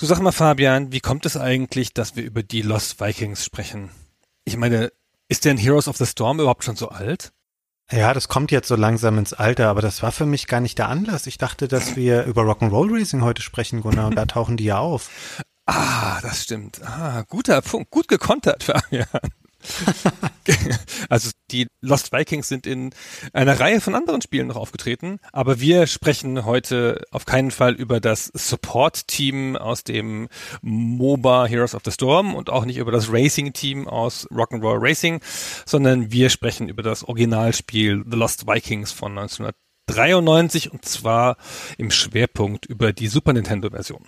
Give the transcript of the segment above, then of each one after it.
Du sag mal Fabian, wie kommt es eigentlich, dass wir über die Lost Vikings sprechen? Ich meine, ist denn Heroes of the Storm überhaupt schon so alt? Ja, das kommt jetzt so langsam ins Alter, aber das war für mich gar nicht der Anlass. Ich dachte, dass wir über Rock'n'Roll Racing heute sprechen, Gunnar, und da tauchen die ja auf. Ah, das stimmt. Ah, guter Punkt. Gut gekontert, Fabian. also die Lost Vikings sind in einer Reihe von anderen Spielen noch aufgetreten, aber wir sprechen heute auf keinen Fall über das Support-Team aus dem MOBA Heroes of the Storm und auch nicht über das Racing-Team aus Rock'n'Roll Racing, sondern wir sprechen über das Originalspiel The Lost Vikings von 1993 und zwar im Schwerpunkt über die Super Nintendo-Version.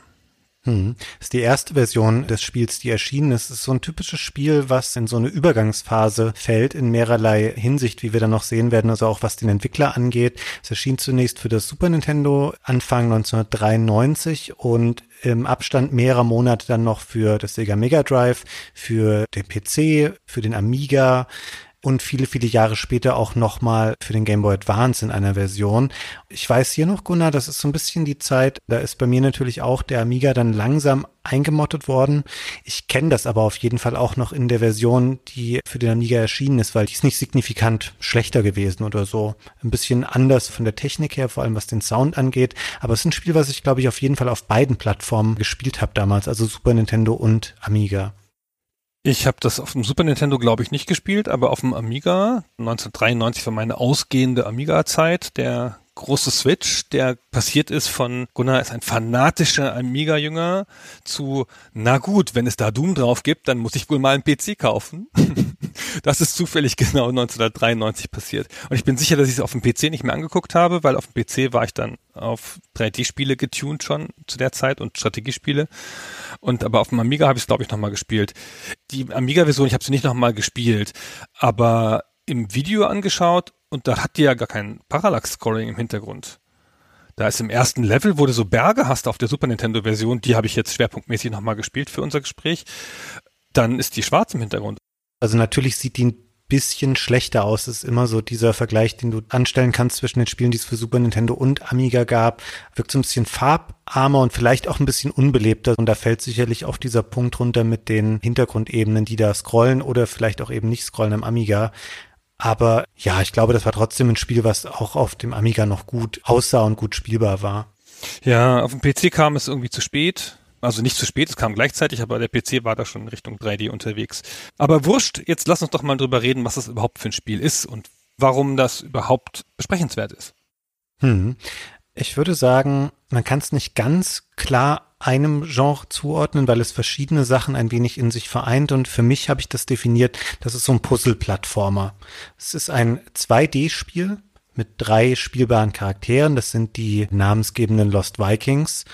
Hm. Das ist die erste Version des Spiels, die erschienen ist. Es ist so ein typisches Spiel, was in so eine Übergangsphase fällt, in mehrerlei Hinsicht, wie wir dann noch sehen werden, also auch was den Entwickler angeht. Es erschien zunächst für das Super Nintendo Anfang 1993 und im Abstand mehrerer Monate dann noch für das Sega Mega Drive, für den PC, für den Amiga, und viele, viele Jahre später auch nochmal für den Game Boy Advance in einer Version. Ich weiß hier noch, Gunnar, das ist so ein bisschen die Zeit, da ist bei mir natürlich auch der Amiga dann langsam eingemottet worden. Ich kenne das aber auf jeden Fall auch noch in der Version, die für den Amiga erschienen ist, weil die ist nicht signifikant schlechter gewesen oder so. Ein bisschen anders von der Technik her, vor allem was den Sound angeht. Aber es ist ein Spiel, was ich glaube ich auf jeden Fall auf beiden Plattformen gespielt habe damals, also Super Nintendo und Amiga. Ich habe das auf dem Super Nintendo, glaube ich, nicht gespielt, aber auf dem Amiga, 1993 war meine ausgehende Amiga-Zeit, der große Switch, der passiert ist von Gunnar ist ein fanatischer Amiga-Jünger zu, na gut, wenn es da Doom drauf gibt, dann muss ich wohl mal einen PC kaufen. das ist zufällig genau 1993 passiert. Und ich bin sicher, dass ich es auf dem PC nicht mehr angeguckt habe, weil auf dem PC war ich dann auf 3D-Spiele getuned schon zu der Zeit und Strategiespiele. Und aber auf dem Amiga habe ich es, glaube ich, nochmal gespielt. Die Amiga-Version, ich habe sie nicht nochmal gespielt, aber im Video angeschaut und da hat die ja gar kein Parallax-Scoring im Hintergrund. Da ist im ersten Level, wo du so Berge hast auf der Super Nintendo-Version, die habe ich jetzt schwerpunktmäßig nochmal gespielt für unser Gespräch, dann ist die schwarz im Hintergrund. Also natürlich sieht die ein bisschen schlechter aus. Das ist immer so dieser Vergleich, den du anstellen kannst zwischen den Spielen, die es für Super Nintendo und Amiga gab. Wirkt so ein bisschen farbarmer und vielleicht auch ein bisschen unbelebter. Und da fällt sicherlich auch dieser Punkt runter mit den Hintergrundebenen, die da scrollen oder vielleicht auch eben nicht scrollen am Amiga. Aber ja, ich glaube, das war trotzdem ein Spiel, was auch auf dem Amiga noch gut aussah und gut spielbar war. Ja, auf dem PC kam es irgendwie zu spät. Also nicht zu spät, es kam gleichzeitig, aber der PC war da schon in Richtung 3D unterwegs. Aber wurscht, jetzt lass uns doch mal drüber reden, was das überhaupt für ein Spiel ist und warum das überhaupt besprechenswert ist. Hm. Ich würde sagen, man kann es nicht ganz klar einem Genre zuordnen, weil es verschiedene Sachen ein wenig in sich vereint und für mich habe ich das definiert, das ist so ein Puzzle-Plattformer. Es ist ein 2D-Spiel mit drei spielbaren Charakteren, das sind die namensgebenden Lost Vikings.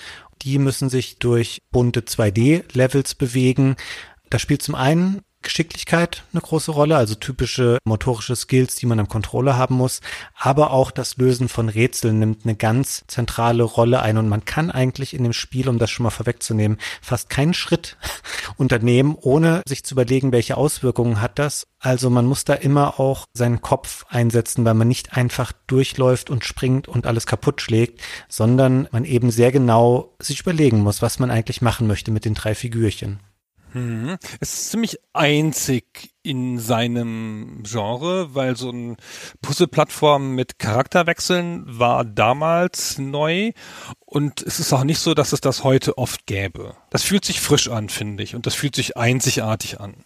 Die müssen sich durch bunte 2D-Levels bewegen. Da spielt zum einen Geschicklichkeit eine große Rolle, also typische motorische Skills, die man am Controller haben muss. Aber auch das Lösen von Rätseln nimmt eine ganz zentrale Rolle ein und man kann eigentlich in dem Spiel, um das schon mal vorwegzunehmen, fast keinen Schritt unternehmen, ohne sich zu überlegen, welche Auswirkungen hat das. Also man muss da immer auch seinen Kopf einsetzen, weil man nicht einfach durchläuft und springt und alles kaputt schlägt, sondern man eben sehr genau sich überlegen muss, was man eigentlich machen möchte mit den drei Figürchen. Mhm. Es ist ziemlich einzig in seinem Genre, weil so ein Puzzle-Plattform mit Charakterwechseln war damals neu und es ist auch nicht so, dass es das heute oft gäbe. Das fühlt sich frisch an, finde ich, und das fühlt sich einzigartig an.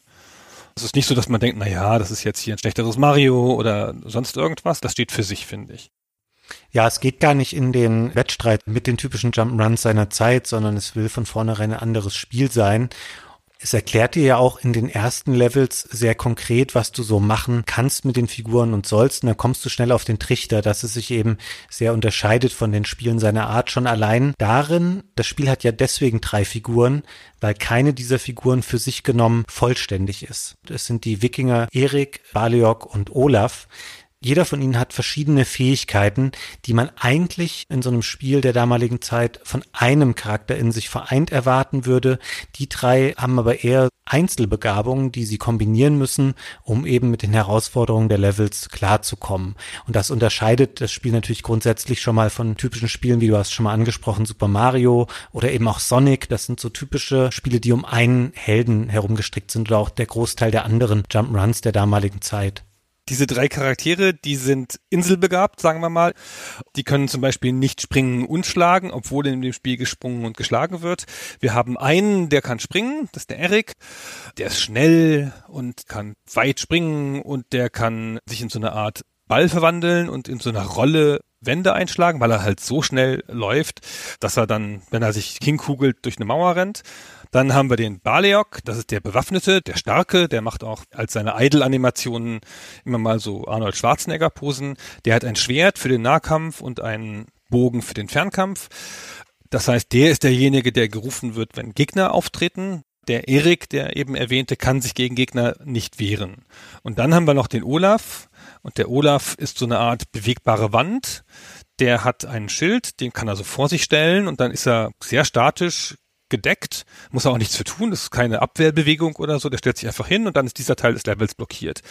Es ist nicht so, dass man denkt, na ja, das ist jetzt hier ein schlechteres Mario oder sonst irgendwas. Das steht für sich, finde ich. Ja, es geht gar nicht in den Wettstreit mit den typischen Jump'n'Runs seiner Zeit, sondern es will von vornherein ein anderes Spiel sein. Es erklärt dir ja auch in den ersten Levels sehr konkret, was du so machen kannst mit den Figuren und sollst. Und dann kommst du schnell auf den Trichter, dass es sich eben sehr unterscheidet von den Spielen seiner Art. Schon allein darin, das Spiel hat ja deswegen drei Figuren, weil keine dieser Figuren für sich genommen vollständig ist. Es sind die Wikinger Erik, Baliok und Olaf jeder von ihnen hat verschiedene Fähigkeiten, die man eigentlich in so einem Spiel der damaligen Zeit von einem Charakter in sich vereint erwarten würde. Die drei haben aber eher Einzelbegabungen, die sie kombinieren müssen, um eben mit den Herausforderungen der Levels klarzukommen. Und das unterscheidet das Spiel natürlich grundsätzlich schon mal von typischen Spielen, wie du hast schon mal angesprochen, Super Mario oder eben auch Sonic. Das sind so typische Spiele, die um einen Helden herumgestrickt sind oder auch der Großteil der anderen Jump'n'Runs der damaligen Zeit. Diese drei Charaktere, die sind inselbegabt, sagen wir mal. Die können zum Beispiel nicht springen und schlagen, obwohl in dem Spiel gesprungen und geschlagen wird. Wir haben einen, der kann springen, das ist der Erik. Der ist schnell und kann weit springen und der kann sich in so eine Art Ball verwandeln und in so einer Rolle Wände einschlagen, weil er halt so schnell läuft, dass er dann, wenn er sich hinkugelt, durch eine Mauer rennt. Dann haben wir den Baleok, das ist der Bewaffnete, der Starke, der macht auch als seine Idol-Animationen immer mal so Arnold Schwarzenegger-Posen. Der hat ein Schwert für den Nahkampf und einen Bogen für den Fernkampf. Das heißt, der ist derjenige, der gerufen wird, wenn Gegner auftreten. Der Erik, der eben erwähnte, kann sich gegen Gegner nicht wehren. Und dann haben wir noch den Olaf. Und der Olaf ist so eine Art bewegbare Wand. Der hat einen Schild, den kann er so vor sich stellen und dann ist er sehr statisch, gedeckt, muss auch nichts für tun, das ist keine Abwehrbewegung oder so, der stellt sich einfach hin und dann ist dieser Teil des Levels blockiert.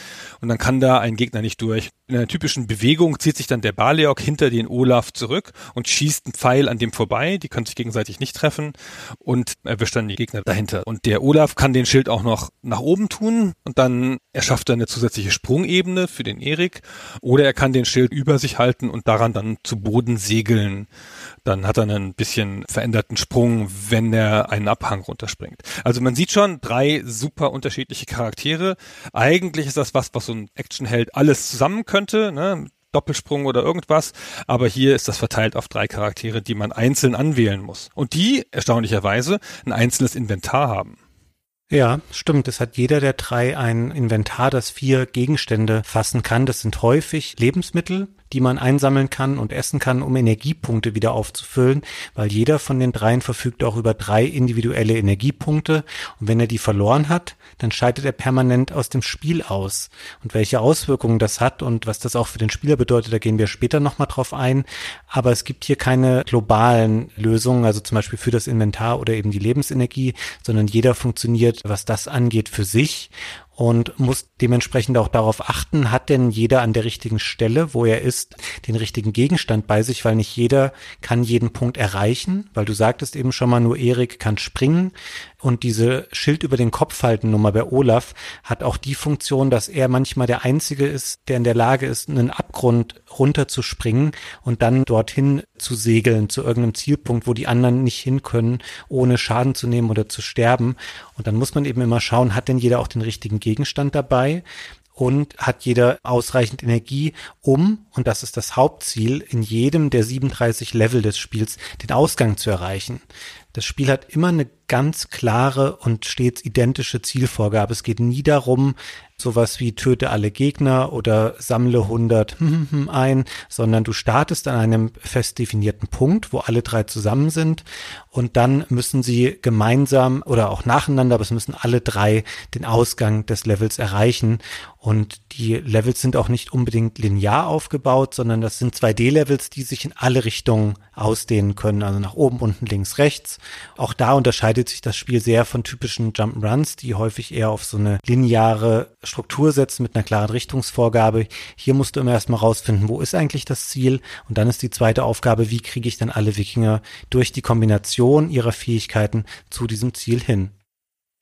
Und dann kann da ein Gegner nicht durch. In einer typischen Bewegung zieht sich dann der Baleok hinter den Olaf zurück und schießt einen Pfeil an dem vorbei, die können sich gegenseitig nicht treffen und erwischt dann die Gegner dahinter. Und der Olaf kann den Schild auch noch nach oben tun und dann erschafft er eine zusätzliche Sprungebene für den Erik oder er kann den Schild über sich halten und daran dann zu Boden segeln. Dann hat er einen bisschen veränderten Sprung, wenn er einen Abhang runterspringt. Also man sieht schon drei super unterschiedliche Charaktere. Eigentlich ist das was, was so ein Actionheld alles zusammen könnte, ne? Doppelsprung oder irgendwas, aber hier ist das verteilt auf drei Charaktere, die man einzeln anwählen muss. Und die, erstaunlicherweise, ein einzelnes Inventar haben. Ja, stimmt. Es hat jeder der drei ein Inventar, das vier Gegenstände fassen kann. Das sind häufig Lebensmittel, die man einsammeln kann und essen kann, um Energiepunkte wieder aufzufüllen, weil jeder von den dreien verfügt auch über drei individuelle Energiepunkte und wenn er die verloren hat, dann scheidet er permanent aus dem Spiel aus. Und welche Auswirkungen das hat und was das auch für den Spieler bedeutet, da gehen wir später nochmal drauf ein. Aber es gibt hier keine globalen Lösungen, also zum Beispiel für das Inventar oder eben die Lebensenergie, sondern jeder funktioniert, was das angeht, für sich und muss dementsprechend auch darauf achten, hat denn jeder an der richtigen Stelle, wo er ist, den richtigen Gegenstand bei sich, weil nicht jeder kann jeden Punkt erreichen, weil du sagtest eben schon mal, nur Erik kann springen und diese Schild über den Kopf halten Nummer bei Olaf hat auch die Funktion, dass er manchmal der Einzige ist, der in der Lage ist, einen Abgrund runterzuspringen und dann dorthin zu segeln zu irgendeinem Zielpunkt, wo die anderen nicht hin können, ohne Schaden zu nehmen oder zu sterben. Und dann muss man eben immer schauen, hat denn jeder auch den richtigen Gegenstand dabei? und hat jeder ausreichend Energie, um, und das ist das Hauptziel, in jedem der 37 Level des Spiels den Ausgang zu erreichen. Das Spiel hat immer eine ganz klare und stets identische Zielvorgabe. Es geht nie darum, sowas wie töte alle Gegner oder sammle 100 ein, sondern du startest an einem fest definierten Punkt, wo alle drei zusammen sind und dann müssen sie gemeinsam oder auch nacheinander, aber es müssen alle drei den Ausgang des Levels erreichen und die Levels sind auch nicht unbedingt linear aufgebaut, sondern das sind 2D-Levels, die sich in alle Richtungen ausdehnen können, also nach oben, unten, links, rechts. Auch da unterscheidet sich das Spiel sehr von typischen Jump'n'Runs, die häufig eher auf so eine lineare Struktur setzen mit einer klaren Richtungsvorgabe. Hier musst du immer erstmal rausfinden, wo ist eigentlich das Ziel? Und dann ist die zweite Aufgabe, wie kriege ich dann alle Wikinger durch die Kombination ihrer Fähigkeiten zu diesem Ziel hin?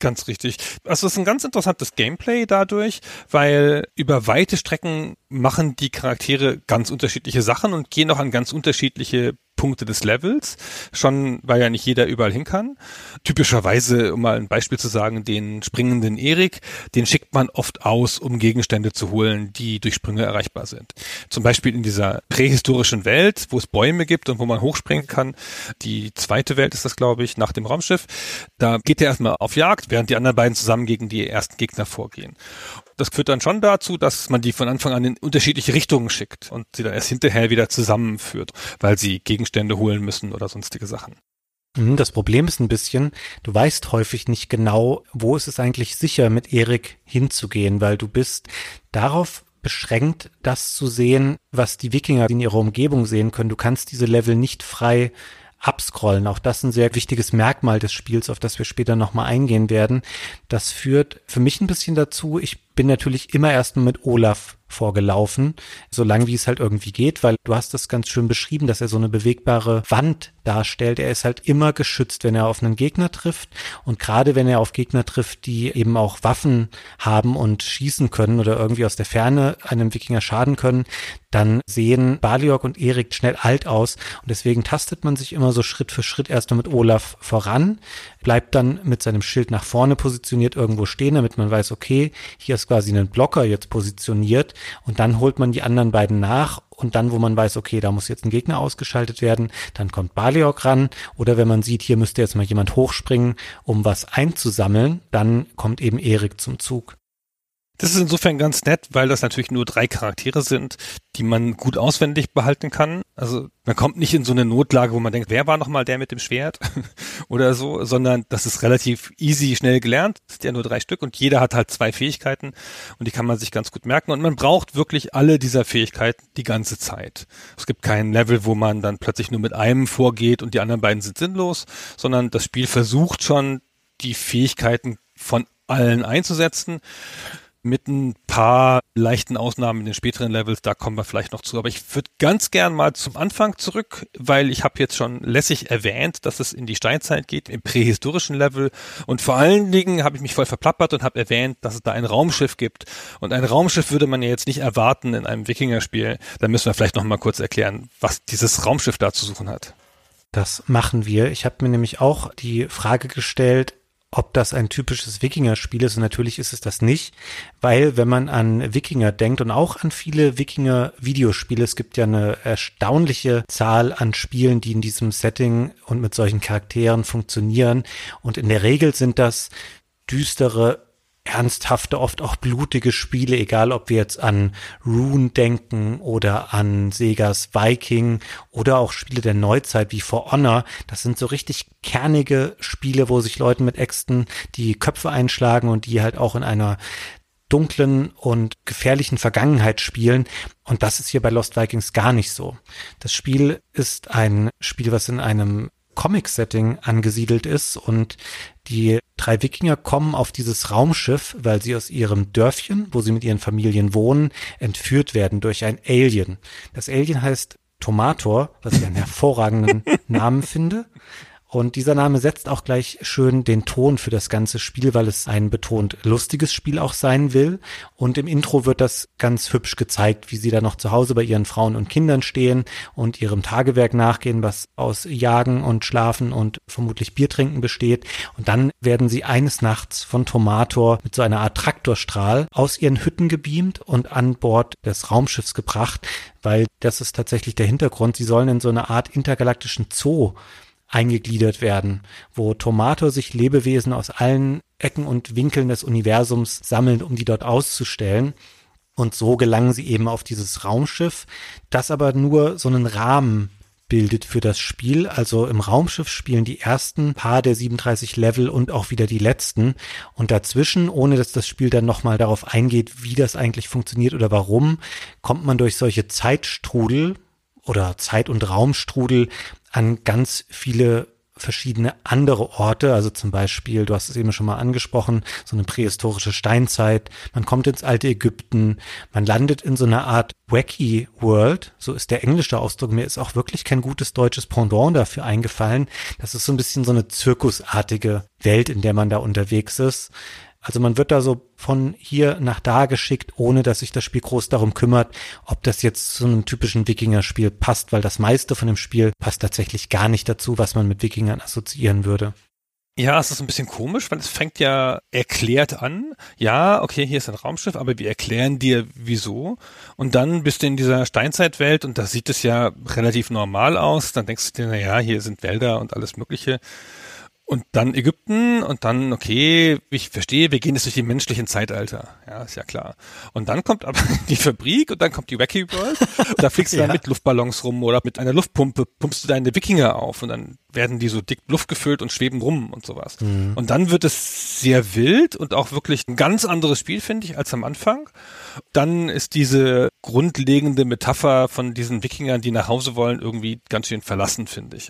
Ganz richtig. Also es ist ein ganz interessantes Gameplay dadurch, weil über weite Strecken machen die Charaktere ganz unterschiedliche Sachen und gehen auch an ganz unterschiedliche Punkte des Levels, schon weil ja nicht jeder überall hin kann. Typischerweise, um mal ein Beispiel zu sagen, den springenden Erik, den schickt man oft aus, um Gegenstände zu holen, die durch Sprünge erreichbar sind. Zum Beispiel in dieser prähistorischen Welt, wo es Bäume gibt und wo man hochspringen kann. Die zweite Welt ist das, glaube ich, nach dem Raumschiff. Da geht er erstmal auf Jagd, während die anderen beiden zusammen gegen die ersten Gegner vorgehen. Das führt dann schon dazu, dass man die von Anfang an in unterschiedliche Richtungen schickt und sie dann erst hinterher wieder zusammenführt, weil sie Gegenstände holen müssen oder sonstige Sachen. Mhm, das Problem ist ein bisschen, du weißt häufig nicht genau, wo ist es eigentlich sicher, mit Erik hinzugehen, weil du bist darauf beschränkt, das zu sehen, was die Wikinger in ihrer Umgebung sehen können. Du kannst diese Level nicht frei abscrollen. Auch das ist ein sehr wichtiges Merkmal des Spiels, auf das wir später nochmal eingehen werden. Das führt für mich ein bisschen dazu, ich bin natürlich immer erst mit Olaf vorgelaufen, solange wie es halt irgendwie geht, weil du hast das ganz schön beschrieben, dass er so eine bewegbare Wand darstellt. Er ist halt immer geschützt, wenn er auf einen Gegner trifft und gerade wenn er auf Gegner trifft, die eben auch Waffen haben und schießen können oder irgendwie aus der Ferne einem Wikinger schaden können, dann sehen Baliok und Erik schnell alt aus und deswegen tastet man sich immer so Schritt für Schritt erst mit Olaf voran, bleibt dann mit seinem Schild nach vorne positioniert irgendwo stehen, damit man weiß, okay, hier ist quasi ein Blocker jetzt positioniert und dann holt man die anderen beiden nach und dann, wo man weiß, okay, da muss jetzt ein Gegner ausgeschaltet werden, dann kommt Baliok ran oder wenn man sieht, hier müsste jetzt mal jemand hochspringen, um was einzusammeln, dann kommt eben Erik zum Zug. Das ist insofern ganz nett, weil das natürlich nur drei Charaktere sind, die man gut auswendig behalten kann. Also man kommt nicht in so eine Notlage, wo man denkt, wer war nochmal der mit dem Schwert oder so, sondern das ist relativ easy, schnell gelernt. Das sind ja nur drei Stück und jeder hat halt zwei Fähigkeiten und die kann man sich ganz gut merken und man braucht wirklich alle dieser Fähigkeiten die ganze Zeit. Es gibt kein Level, wo man dann plötzlich nur mit einem vorgeht und die anderen beiden sind sinnlos, sondern das Spiel versucht schon, die Fähigkeiten von allen einzusetzen mit ein paar leichten Ausnahmen in den späteren Levels, da kommen wir vielleicht noch zu. Aber ich würde ganz gern mal zum Anfang zurück, weil ich habe jetzt schon lässig erwähnt, dass es in die Steinzeit geht, im prähistorischen Level. Und vor allen Dingen habe ich mich voll verplappert und habe erwähnt, dass es da ein Raumschiff gibt. Und ein Raumschiff würde man ja jetzt nicht erwarten in einem Wikinger-Spiel. Da müssen wir vielleicht noch mal kurz erklären, was dieses Raumschiff da zu suchen hat. Das machen wir. Ich habe mir nämlich auch die Frage gestellt, ob das ein typisches Wikinger-Spiel ist. Und natürlich ist es das nicht, weil wenn man an Wikinger denkt und auch an viele Wikinger-Videospiele, es gibt ja eine erstaunliche Zahl an Spielen, die in diesem Setting und mit solchen Charakteren funktionieren. Und in der Regel sind das düstere ernsthafte, oft auch blutige Spiele, egal ob wir jetzt an Rune denken oder an Segas Viking oder auch Spiele der Neuzeit wie For Honor. Das sind so richtig kernige Spiele, wo sich Leuten mit Äxten die Köpfe einschlagen und die halt auch in einer dunklen und gefährlichen Vergangenheit spielen. Und das ist hier bei Lost Vikings gar nicht so. Das Spiel ist ein Spiel, was in einem Comic-Setting angesiedelt ist und die drei Wikinger kommen auf dieses Raumschiff, weil sie aus ihrem Dörfchen, wo sie mit ihren Familien wohnen, entführt werden durch ein Alien. Das Alien heißt Tomator, was ich einen hervorragenden Namen finde. Und dieser Name setzt auch gleich schön den Ton für das ganze Spiel, weil es ein betont lustiges Spiel auch sein will. Und im Intro wird das ganz hübsch gezeigt, wie sie da noch zu Hause bei ihren Frauen und Kindern stehen und ihrem Tagewerk nachgehen, was aus Jagen und Schlafen und vermutlich Bier trinken besteht. Und dann werden sie eines Nachts von Tomator mit so einer Art Traktorstrahl aus ihren Hütten gebeamt und an Bord des Raumschiffs gebracht, weil das ist tatsächlich der Hintergrund. Sie sollen in so eine Art intergalaktischen Zoo eingegliedert werden, wo Tomato sich Lebewesen aus allen Ecken und Winkeln des Universums sammeln, um die dort auszustellen. Und so gelangen sie eben auf dieses Raumschiff, das aber nur so einen Rahmen bildet für das Spiel. Also im Raumschiff spielen die ersten paar der 37 Level und auch wieder die letzten. Und dazwischen, ohne dass das Spiel dann nochmal darauf eingeht, wie das eigentlich funktioniert oder warum, kommt man durch solche Zeitstrudel oder Zeit- und Raumstrudel an ganz viele verschiedene andere Orte, also zum Beispiel, du hast es eben schon mal angesprochen, so eine prähistorische Steinzeit, man kommt ins alte Ägypten, man landet in so einer Art wacky World, so ist der englische Ausdruck, mir ist auch wirklich kein gutes deutsches Pendant dafür eingefallen, das ist so ein bisschen so eine zirkusartige Welt, in der man da unterwegs ist. Also man wird da so von hier nach da geschickt, ohne dass sich das Spiel groß darum kümmert, ob das jetzt zu einem typischen Wikinger-Spiel passt, weil das meiste von dem Spiel passt tatsächlich gar nicht dazu, was man mit Wikingern assoziieren würde. Ja, es ist ein bisschen komisch, weil es fängt ja erklärt an. Ja, okay, hier ist ein Raumschiff, aber wir erklären dir wieso. Und dann bist du in dieser Steinzeitwelt und da sieht es ja relativ normal aus. Dann denkst du dir, na ja, hier sind Wälder und alles Mögliche. Und dann Ägypten und dann, okay, ich verstehe, wir gehen jetzt durch die menschlichen Zeitalter. Ja, ist ja klar. Und dann kommt aber die Fabrik und dann kommt die Wacky World. Und da fliegst du ja. dann mit Luftballons rum oder mit einer Luftpumpe pumpst du deine Wikinger auf und dann werden die so dick Luft gefüllt und schweben rum und sowas. Mhm. Und dann wird es sehr wild und auch wirklich ein ganz anderes Spiel, finde ich, als am Anfang. Dann ist diese grundlegende Metapher von diesen Wikingern, die nach Hause wollen, irgendwie ganz schön verlassen, finde ich.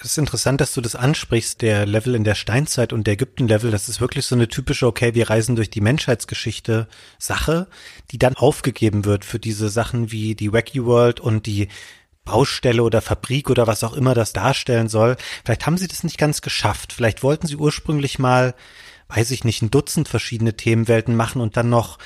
Es ist interessant, dass du das ansprichst, der Level in der Steinzeit und der Ägypten-Level. Das ist wirklich so eine typische, okay, wir reisen durch die Menschheitsgeschichte Sache, die dann aufgegeben wird für diese Sachen wie die Wacky World und die Baustelle oder Fabrik oder was auch immer das darstellen soll. Vielleicht haben sie das nicht ganz geschafft. Vielleicht wollten sie ursprünglich mal, weiß ich nicht, ein Dutzend verschiedene Themenwelten machen und dann noch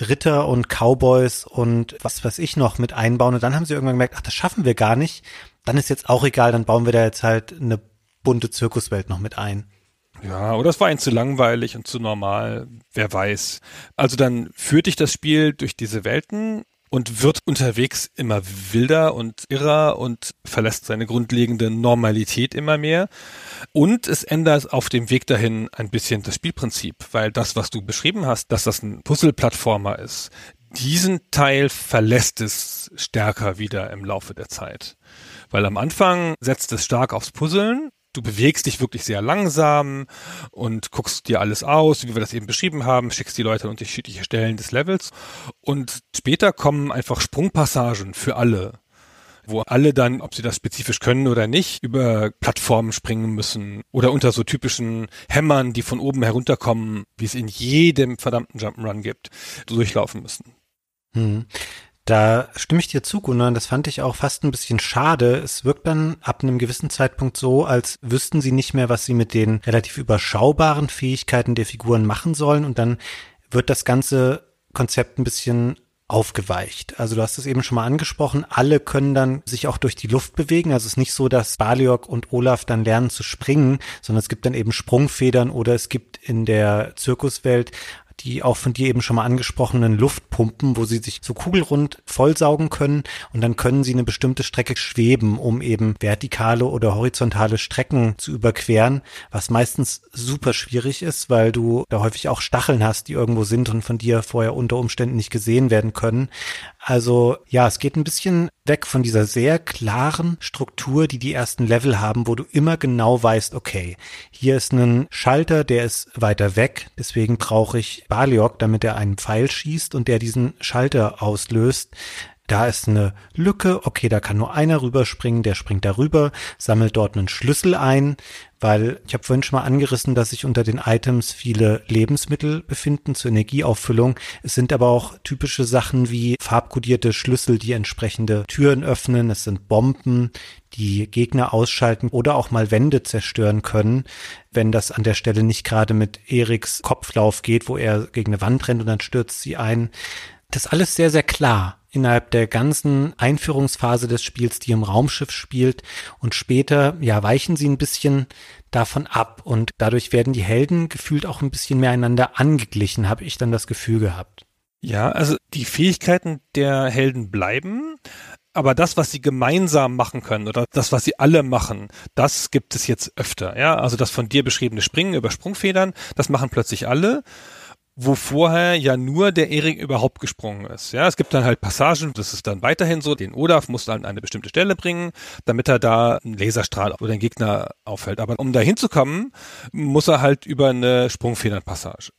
Ritter und Cowboys und was weiß ich noch mit einbauen. Und dann haben sie irgendwann gemerkt, ach, das schaffen wir gar nicht dann ist jetzt auch egal, dann bauen wir da jetzt halt eine bunte Zirkuswelt noch mit ein. Ja, oder es war ihnen zu langweilig und zu normal, wer weiß. Also dann führt dich das Spiel durch diese Welten und wird unterwegs immer wilder und irrer und verlässt seine grundlegende Normalität immer mehr. Und es ändert auf dem Weg dahin ein bisschen das Spielprinzip, weil das, was du beschrieben hast, dass das ein Puzzle-Plattformer ist, diesen Teil verlässt es stärker wieder im Laufe der Zeit. Weil am Anfang setzt es stark aufs Puzzeln. Du bewegst dich wirklich sehr langsam und guckst dir alles aus, wie wir das eben beschrieben haben, schickst die Leute an unterschiedliche Stellen des Levels. Und später kommen einfach Sprungpassagen für alle wo alle dann, ob sie das spezifisch können oder nicht, über Plattformen springen müssen oder unter so typischen Hämmern, die von oben herunterkommen, wie es in jedem verdammten Jump'n'Run gibt, durchlaufen müssen. Hm. Da stimme ich dir zu, Gunnar. Das fand ich auch fast ein bisschen schade. Es wirkt dann ab einem gewissen Zeitpunkt so, als wüssten sie nicht mehr, was sie mit den relativ überschaubaren Fähigkeiten der Figuren machen sollen. Und dann wird das ganze Konzept ein bisschen aufgeweicht. Also du hast es eben schon mal angesprochen, alle können dann sich auch durch die Luft bewegen. Also es ist nicht so, dass Baliok und Olaf dann lernen zu springen, sondern es gibt dann eben Sprungfedern oder es gibt in der Zirkuswelt die auch von dir eben schon mal angesprochenen Luftpumpen, wo sie sich so kugelrund vollsaugen können und dann können sie eine bestimmte Strecke schweben, um eben vertikale oder horizontale Strecken zu überqueren, was meistens super schwierig ist, weil du da häufig auch Stacheln hast, die irgendwo sind und von dir vorher unter Umständen nicht gesehen werden können. Also ja, es geht ein bisschen weg von dieser sehr klaren Struktur, die die ersten Level haben, wo du immer genau weißt, okay, hier ist ein Schalter, der ist weiter weg, deswegen brauche ich Baliok, damit er einen Pfeil schießt und der diesen Schalter auslöst. Da ist eine Lücke, okay, da kann nur einer rüberspringen, der springt darüber, sammelt dort einen Schlüssel ein, weil ich habe vorhin schon mal angerissen, dass sich unter den Items viele Lebensmittel befinden zur Energieauffüllung. Es sind aber auch typische Sachen wie farbkodierte Schlüssel, die entsprechende Türen öffnen. Es sind Bomben, die Gegner ausschalten oder auch mal Wände zerstören können, wenn das an der Stelle nicht gerade mit Eriks Kopflauf geht, wo er gegen eine Wand rennt und dann stürzt sie ein. Das alles sehr, sehr klar innerhalb der ganzen Einführungsphase des Spiels, die im Raumschiff spielt. Und später, ja, weichen sie ein bisschen davon ab. Und dadurch werden die Helden gefühlt auch ein bisschen mehr einander angeglichen, habe ich dann das Gefühl gehabt. Ja, also die Fähigkeiten der Helden bleiben, aber das, was sie gemeinsam machen können oder das, was sie alle machen, das gibt es jetzt öfter. Ja, also das von dir beschriebene Springen über Sprungfedern, das machen plötzlich alle wo vorher ja nur der Erik überhaupt gesprungen ist. Ja, es gibt dann halt Passagen, das ist dann weiterhin so, den Olaf muss dann an eine bestimmte Stelle bringen, damit er da einen Laserstrahl oder den Gegner auffällt. Aber um da hinzukommen, muss er halt über eine Sprungfedernpassage.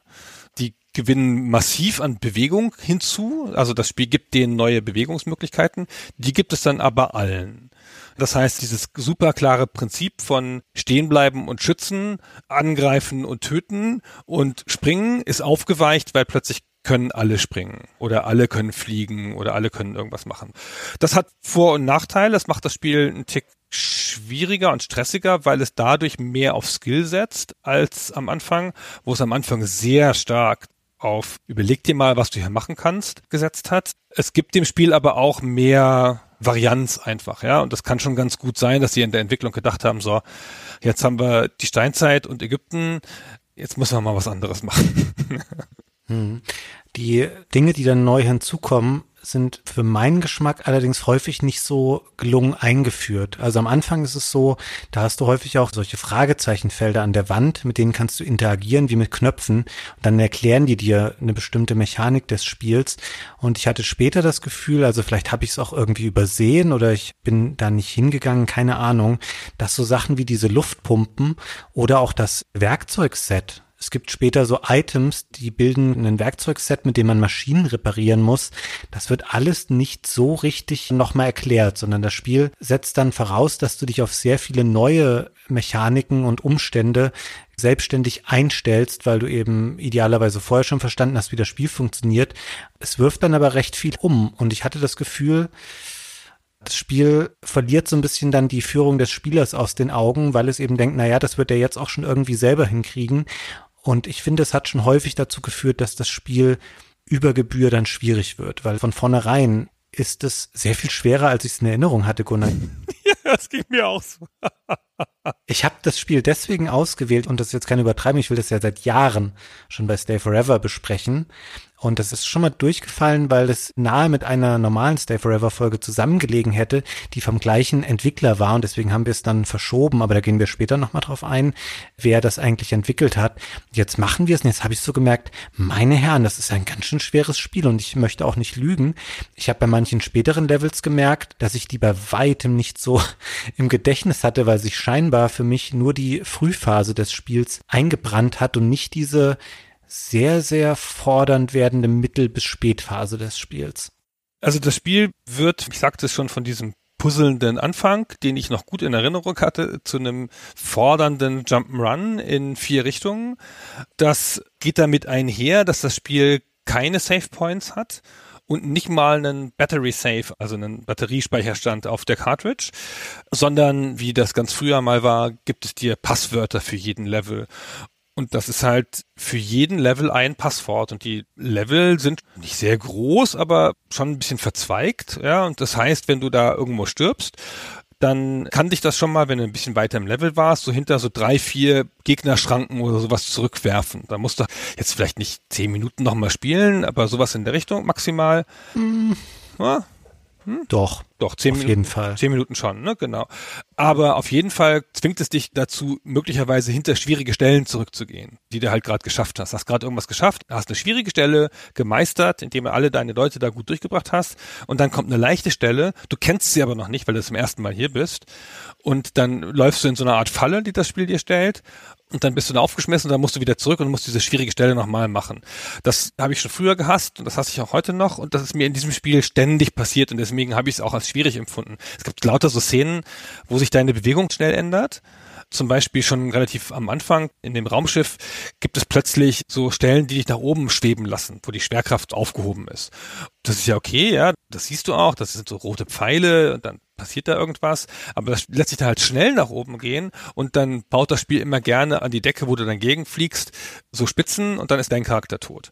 Die gewinnen massiv an Bewegung hinzu, also das Spiel gibt denen neue Bewegungsmöglichkeiten, die gibt es dann aber allen. Das heißt, dieses super klare Prinzip von stehen bleiben und schützen, angreifen und töten und springen ist aufgeweicht, weil plötzlich können alle springen oder alle können fliegen oder alle können irgendwas machen. Das hat Vor- und Nachteile. Das macht das Spiel einen Tick schwieriger und stressiger, weil es dadurch mehr auf Skill setzt als am Anfang, wo es am Anfang sehr stark auf überleg dir mal, was du hier machen kannst, gesetzt hat. Es gibt dem Spiel aber auch mehr Varianz einfach, ja. Und das kann schon ganz gut sein, dass sie in der Entwicklung gedacht haben, so, jetzt haben wir die Steinzeit und Ägypten, jetzt müssen wir mal was anderes machen. hm. Die Dinge, die dann neu hinzukommen, sind für meinen Geschmack allerdings häufig nicht so gelungen eingeführt. Also am Anfang ist es so, da hast du häufig auch solche Fragezeichenfelder an der Wand, mit denen kannst du interagieren wie mit Knöpfen. Und dann erklären die dir eine bestimmte Mechanik des Spiels. Und ich hatte später das Gefühl, also vielleicht habe ich es auch irgendwie übersehen oder ich bin da nicht hingegangen, keine Ahnung, dass so Sachen wie diese Luftpumpen oder auch das Werkzeugset es gibt später so Items, die bilden ein Werkzeugset, mit dem man Maschinen reparieren muss. Das wird alles nicht so richtig nochmal erklärt, sondern das Spiel setzt dann voraus, dass du dich auf sehr viele neue Mechaniken und Umstände selbstständig einstellst, weil du eben idealerweise vorher schon verstanden hast, wie das Spiel funktioniert. Es wirft dann aber recht viel um und ich hatte das Gefühl, das Spiel verliert so ein bisschen dann die Führung des Spielers aus den Augen, weil es eben denkt, naja, das wird er jetzt auch schon irgendwie selber hinkriegen. Und ich finde, es hat schon häufig dazu geführt, dass das Spiel über Gebühr dann schwierig wird, weil von vornherein ist es sehr viel schwerer, als ich es in Erinnerung hatte, Gunnar. ja, das ging mir auch so. ich habe das Spiel deswegen ausgewählt und das ist jetzt keine Übertreibung, ich will das ja seit Jahren schon bei Stay Forever besprechen, und das ist schon mal durchgefallen, weil es nahe mit einer normalen Stay Forever Folge zusammengelegen hätte, die vom gleichen Entwickler war. Und deswegen haben wir es dann verschoben. Aber da gehen wir später nochmal drauf ein, wer das eigentlich entwickelt hat. Jetzt machen wir es. Und jetzt habe ich so gemerkt, meine Herren, das ist ein ganz schön schweres Spiel. Und ich möchte auch nicht lügen. Ich habe bei manchen späteren Levels gemerkt, dass ich die bei weitem nicht so im Gedächtnis hatte, weil sich scheinbar für mich nur die Frühphase des Spiels eingebrannt hat und nicht diese sehr, sehr fordernd werdende Mittel- bis Spätphase des Spiels. Also das Spiel wird, ich sagte es schon, von diesem puzzelnden Anfang, den ich noch gut in Erinnerung hatte, zu einem fordernden Jump'n'Run in vier Richtungen. Das geht damit einher, dass das Spiel keine Save Points hat und nicht mal einen Battery Save, also einen Batteriespeicherstand auf der Cartridge, sondern wie das ganz früher mal war, gibt es dir Passwörter für jeden Level. Und das ist halt für jeden Level ein Passwort. Und die Level sind nicht sehr groß, aber schon ein bisschen verzweigt. Ja, und das heißt, wenn du da irgendwo stirbst, dann kann dich das schon mal, wenn du ein bisschen weiter im Level warst, so hinter so drei, vier Gegnerschranken oder sowas zurückwerfen. Da musst du jetzt vielleicht nicht zehn Minuten nochmal spielen, aber sowas in der Richtung maximal. Mm. Ja, hm? Doch. Doch, zehn auf Minuten. jeden Fall. Zehn Minuten schon, ne, genau. Aber auf jeden Fall zwingt es dich dazu, möglicherweise hinter schwierige Stellen zurückzugehen, die du halt gerade geschafft hast. Hast gerade irgendwas geschafft, hast eine schwierige Stelle gemeistert, indem du alle deine Leute da gut durchgebracht hast. Und dann kommt eine leichte Stelle. Du kennst sie aber noch nicht, weil du zum ersten Mal hier bist. Und dann läufst du in so einer Art Falle, die das Spiel dir stellt und dann bist du da aufgeschmissen und dann musst du wieder zurück und musst diese schwierige Stelle nochmal machen. Das habe ich schon früher gehasst und das hasse ich auch heute noch und das ist mir in diesem Spiel ständig passiert und deswegen habe ich es auch als schwierig empfunden. Es gibt lauter so Szenen, wo sich deine Bewegung schnell ändert zum Beispiel schon relativ am Anfang in dem Raumschiff gibt es plötzlich so Stellen, die dich nach oben schweben lassen, wo die Schwerkraft aufgehoben ist. Das ist ja okay, ja, das siehst du auch, das sind so rote Pfeile und dann passiert da irgendwas, aber das lässt sich da halt schnell nach oben gehen und dann baut das Spiel immer gerne an die Decke, wo du dann gegenfliegst, so Spitzen und dann ist dein Charakter tot.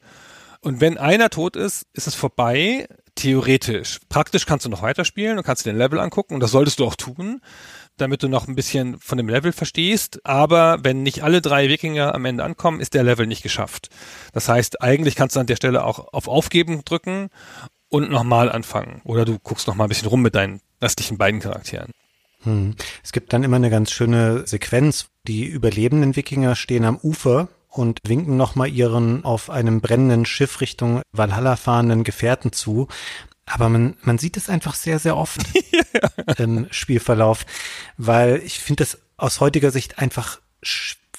Und wenn einer tot ist, ist es vorbei, theoretisch. Praktisch kannst du noch weiterspielen und kannst dir den Level angucken und das solltest du auch tun damit du noch ein bisschen von dem Level verstehst. Aber wenn nicht alle drei Wikinger am Ende ankommen, ist der Level nicht geschafft. Das heißt, eigentlich kannst du an der Stelle auch auf Aufgeben drücken und nochmal anfangen. Oder du guckst nochmal ein bisschen rum mit deinen restlichen beiden Charakteren. Hm. Es gibt dann immer eine ganz schöne Sequenz. Die überlebenden Wikinger stehen am Ufer und winken nochmal ihren auf einem brennenden Schiff Richtung Valhalla fahrenden Gefährten zu. Aber man, man sieht es einfach sehr, sehr oft im Spielverlauf, weil ich finde das aus heutiger Sicht einfach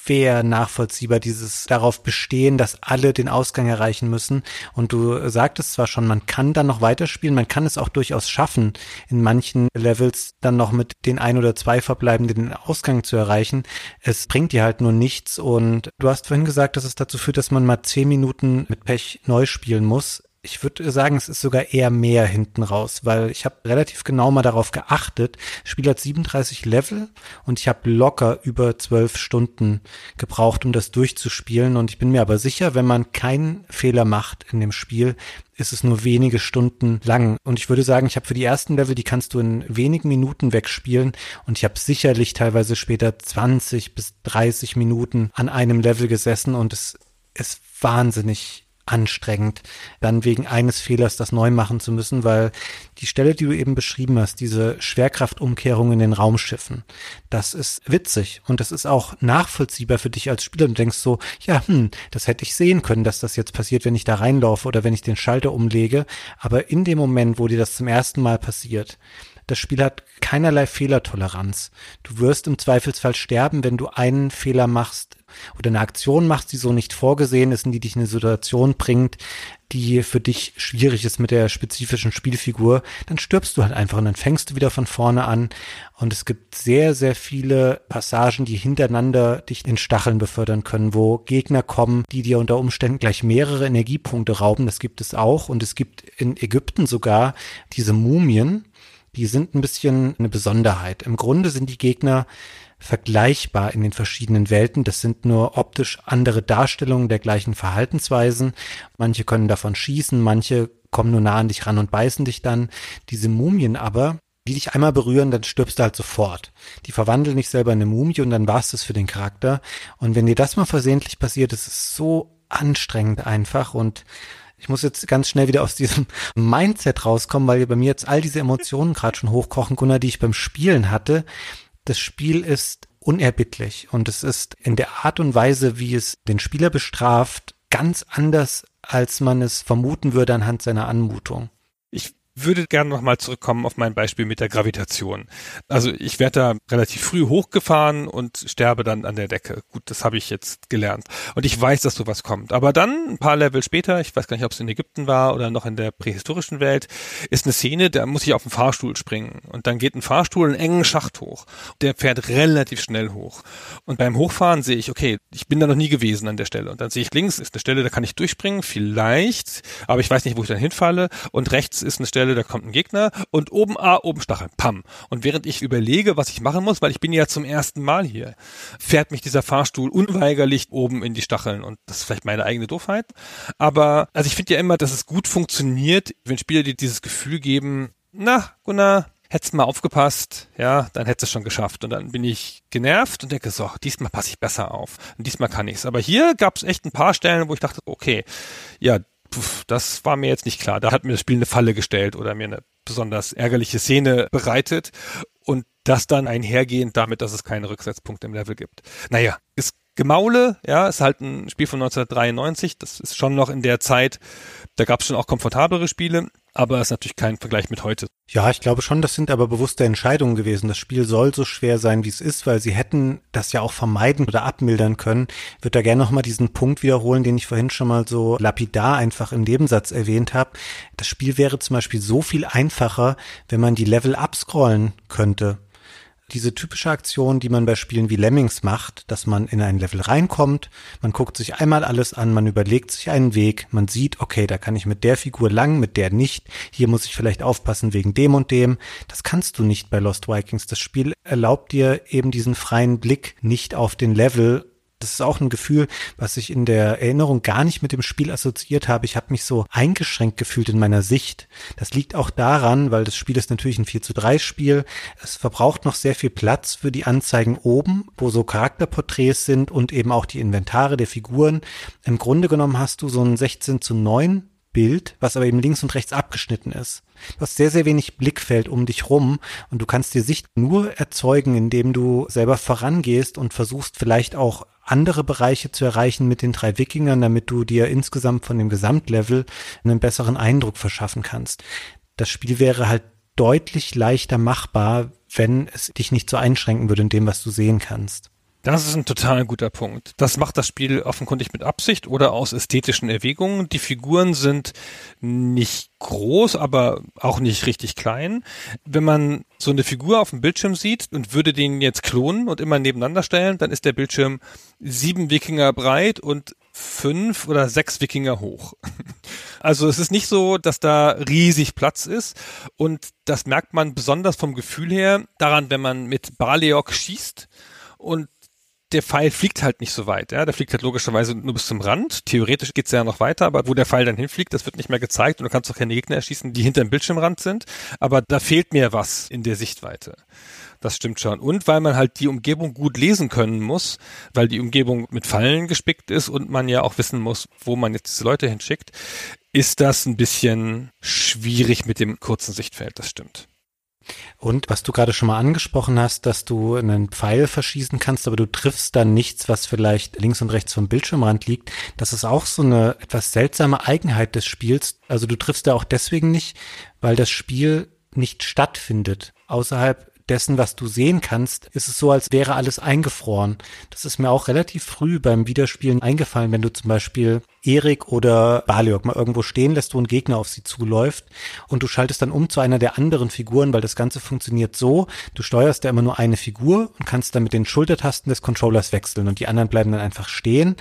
schwer nachvollziehbar, dieses darauf bestehen, dass alle den Ausgang erreichen müssen. Und du sagtest zwar schon, man kann dann noch weiterspielen, man kann es auch durchaus schaffen, in manchen Levels dann noch mit den ein oder zwei verbleibenden den Ausgang zu erreichen. Es bringt dir halt nur nichts. Und du hast vorhin gesagt, dass es dazu führt, dass man mal zehn Minuten mit Pech neu spielen muss Ich würde sagen, es ist sogar eher mehr hinten raus, weil ich habe relativ genau mal darauf geachtet. Spiel hat 37 Level und ich habe locker über zwölf Stunden gebraucht, um das durchzuspielen. Und ich bin mir aber sicher, wenn man keinen Fehler macht in dem Spiel, ist es nur wenige Stunden lang. Und ich würde sagen, ich habe für die ersten Level, die kannst du in wenigen Minuten wegspielen. Und ich habe sicherlich teilweise später 20 bis 30 Minuten an einem Level gesessen und es ist wahnsinnig anstrengend, dann wegen eines Fehlers das neu machen zu müssen, weil die Stelle, die du eben beschrieben hast, diese Schwerkraftumkehrung in den Raumschiffen, das ist witzig und das ist auch nachvollziehbar für dich als Spieler. Du denkst so, ja, hm, das hätte ich sehen können, dass das jetzt passiert, wenn ich da reinlaufe oder wenn ich den Schalter umlege. Aber in dem Moment, wo dir das zum ersten Mal passiert, das Spiel hat keinerlei Fehlertoleranz. Du wirst im Zweifelsfall sterben, wenn du einen Fehler machst oder eine Aktion machst, die so nicht vorgesehen ist und die dich in eine Situation bringt, die für dich schwierig ist mit der spezifischen Spielfigur, dann stirbst du halt einfach und dann fängst du wieder von vorne an. Und es gibt sehr, sehr viele Passagen, die hintereinander dich in Stacheln befördern können, wo Gegner kommen, die dir unter Umständen gleich mehrere Energiepunkte rauben. Das gibt es auch. Und es gibt in Ägypten sogar diese Mumien, die sind ein bisschen eine Besonderheit. Im Grunde sind die Gegner vergleichbar in den verschiedenen Welten. Das sind nur optisch andere Darstellungen der gleichen Verhaltensweisen. Manche können davon schießen, manche kommen nur nah an dich ran und beißen dich dann. Diese Mumien aber, die dich einmal berühren, dann stirbst du halt sofort. Die verwandeln dich selber in eine Mumie und dann war's das für den Charakter. Und wenn dir das mal versehentlich passiert, ist es so anstrengend einfach und ich muss jetzt ganz schnell wieder aus diesem Mindset rauskommen, weil bei mir jetzt all diese Emotionen gerade schon hochkochen, Gunnar, die ich beim Spielen hatte. Das Spiel ist unerbittlich und es ist in der Art und Weise, wie es den Spieler bestraft, ganz anders, als man es vermuten würde anhand seiner Anmutung. Würde gerne nochmal zurückkommen auf mein Beispiel mit der Gravitation. Also ich werde da relativ früh hochgefahren und sterbe dann an der Decke. Gut, das habe ich jetzt gelernt. Und ich weiß, dass sowas kommt. Aber dann, ein paar Level später, ich weiß gar nicht, ob es in Ägypten war oder noch in der prähistorischen Welt, ist eine Szene, da muss ich auf den Fahrstuhl springen. Und dann geht ein Fahrstuhl einen engen Schacht hoch. Der fährt relativ schnell hoch. Und beim Hochfahren sehe ich, okay, ich bin da noch nie gewesen an der Stelle. Und dann sehe ich links ist eine Stelle, da kann ich durchspringen, vielleicht, aber ich weiß nicht, wo ich dann hinfalle. Und rechts ist eine Stelle, Stelle, da kommt ein Gegner und oben A, oben Stacheln, pam. Und während ich überlege, was ich machen muss, weil ich bin ja zum ersten Mal hier, fährt mich dieser Fahrstuhl unweigerlich oben in die Stacheln und das ist vielleicht meine eigene Doofheit. Aber, also ich finde ja immer, dass es gut funktioniert, wenn Spieler dir dieses Gefühl geben, na, Gunnar, hättest mal aufgepasst, ja, dann hättest du es schon geschafft. Und dann bin ich genervt und denke so, diesmal passe ich besser auf. Und diesmal kann ich's. Aber hier gab es echt ein paar Stellen, wo ich dachte, okay, ja, pf, das war mir jetzt nicht klar. Da hat mir das Spiel eine Falle gestellt oder mir eine besonders ärgerliche Szene bereitet und das dann einhergehend damit, dass es keine Rücksetzpunkte im Level gibt. Naja, ist Gemaule, ja, ist halt ein Spiel von 1993, das ist schon noch in der Zeit, da gab es schon auch komfortablere Spiele, aber ist natürlich kein Vergleich mit heute. Ja, ich glaube schon, das sind aber bewusste Entscheidungen gewesen. Das Spiel soll so schwer sein, wie es ist, weil sie hätten das ja auch vermeiden oder abmildern können. Ich würde da gerne nochmal diesen Punkt wiederholen, den ich vorhin schon mal so lapidar einfach im Nebensatz erwähnt habe. Das Spiel wäre zum Beispiel so viel einfacher, wenn man die Level abscrollen könnte diese typische Aktion, die man bei Spielen wie Lemmings macht, dass man in ein Level reinkommt, man guckt sich einmal alles an, man überlegt sich einen Weg, man sieht, okay, da kann ich mit der Figur lang, mit der nicht, hier muss ich vielleicht aufpassen wegen dem und dem. Das kannst du nicht bei Lost Vikings. Das Spiel erlaubt dir eben diesen freien Blick nicht auf den Level das ist auch ein Gefühl, was ich in der Erinnerung gar nicht mit dem Spiel assoziiert habe. Ich habe mich so eingeschränkt gefühlt in meiner Sicht. Das liegt auch daran, weil das Spiel ist natürlich ein 4 zu 3 Spiel. Es verbraucht noch sehr viel Platz für die Anzeigen oben, wo so Charakterporträts sind und eben auch die Inventare der Figuren. Im Grunde genommen hast du so ein 16 zu 9 Bild, was aber eben links und rechts abgeschnitten ist. Du hast sehr, sehr wenig Blickfeld um dich rum und du kannst dir Sicht nur erzeugen, indem du selber vorangehst und versuchst vielleicht auch andere Bereiche zu erreichen mit den drei Wikingern, damit du dir insgesamt von dem Gesamtlevel einen besseren Eindruck verschaffen kannst. Das Spiel wäre halt deutlich leichter machbar, wenn es dich nicht so einschränken würde in dem, was du sehen kannst. Das ist ein total guter Punkt. Das macht das Spiel offenkundig mit Absicht oder aus ästhetischen Erwägungen. Die Figuren sind nicht groß, aber auch nicht richtig klein. Wenn man so eine Figur auf dem Bildschirm sieht und würde den jetzt klonen und immer nebeneinander stellen, dann ist der Bildschirm sieben Wikinger breit und fünf oder sechs Wikinger hoch. Also es ist nicht so, dass da riesig Platz ist und das merkt man besonders vom Gefühl her daran, wenn man mit Baleok schießt und der Pfeil fliegt halt nicht so weit. Ja? Der fliegt halt logischerweise nur bis zum Rand. Theoretisch geht's ja noch weiter, aber wo der Pfeil dann hinfliegt, das wird nicht mehr gezeigt und du kannst auch keine Gegner erschießen, die hinter dem Bildschirmrand sind. Aber da fehlt mir was in der Sichtweite. Das stimmt schon. Und weil man halt die Umgebung gut lesen können muss, weil die Umgebung mit Fallen gespickt ist und man ja auch wissen muss, wo man jetzt diese Leute hinschickt, ist das ein bisschen schwierig mit dem kurzen Sichtfeld. Das stimmt. Und was du gerade schon mal angesprochen hast, dass du einen Pfeil verschießen kannst, aber du triffst dann nichts, was vielleicht links und rechts vom Bildschirmrand liegt. Das ist auch so eine etwas seltsame Eigenheit des Spiels. Also du triffst da auch deswegen nicht, weil das Spiel nicht stattfindet. Außerhalb dessen, was du sehen kannst, ist es so, als wäre alles eingefroren. Das ist mir auch relativ früh beim Wiederspielen eingefallen, wenn du zum Beispiel Erik oder Baliok mal irgendwo stehen lässt, wo ein Gegner auf sie zuläuft und du schaltest dann um zu einer der anderen Figuren, weil das Ganze funktioniert so, du steuerst ja immer nur eine Figur und kannst dann mit den Schultertasten des Controllers wechseln und die anderen bleiben dann einfach stehen.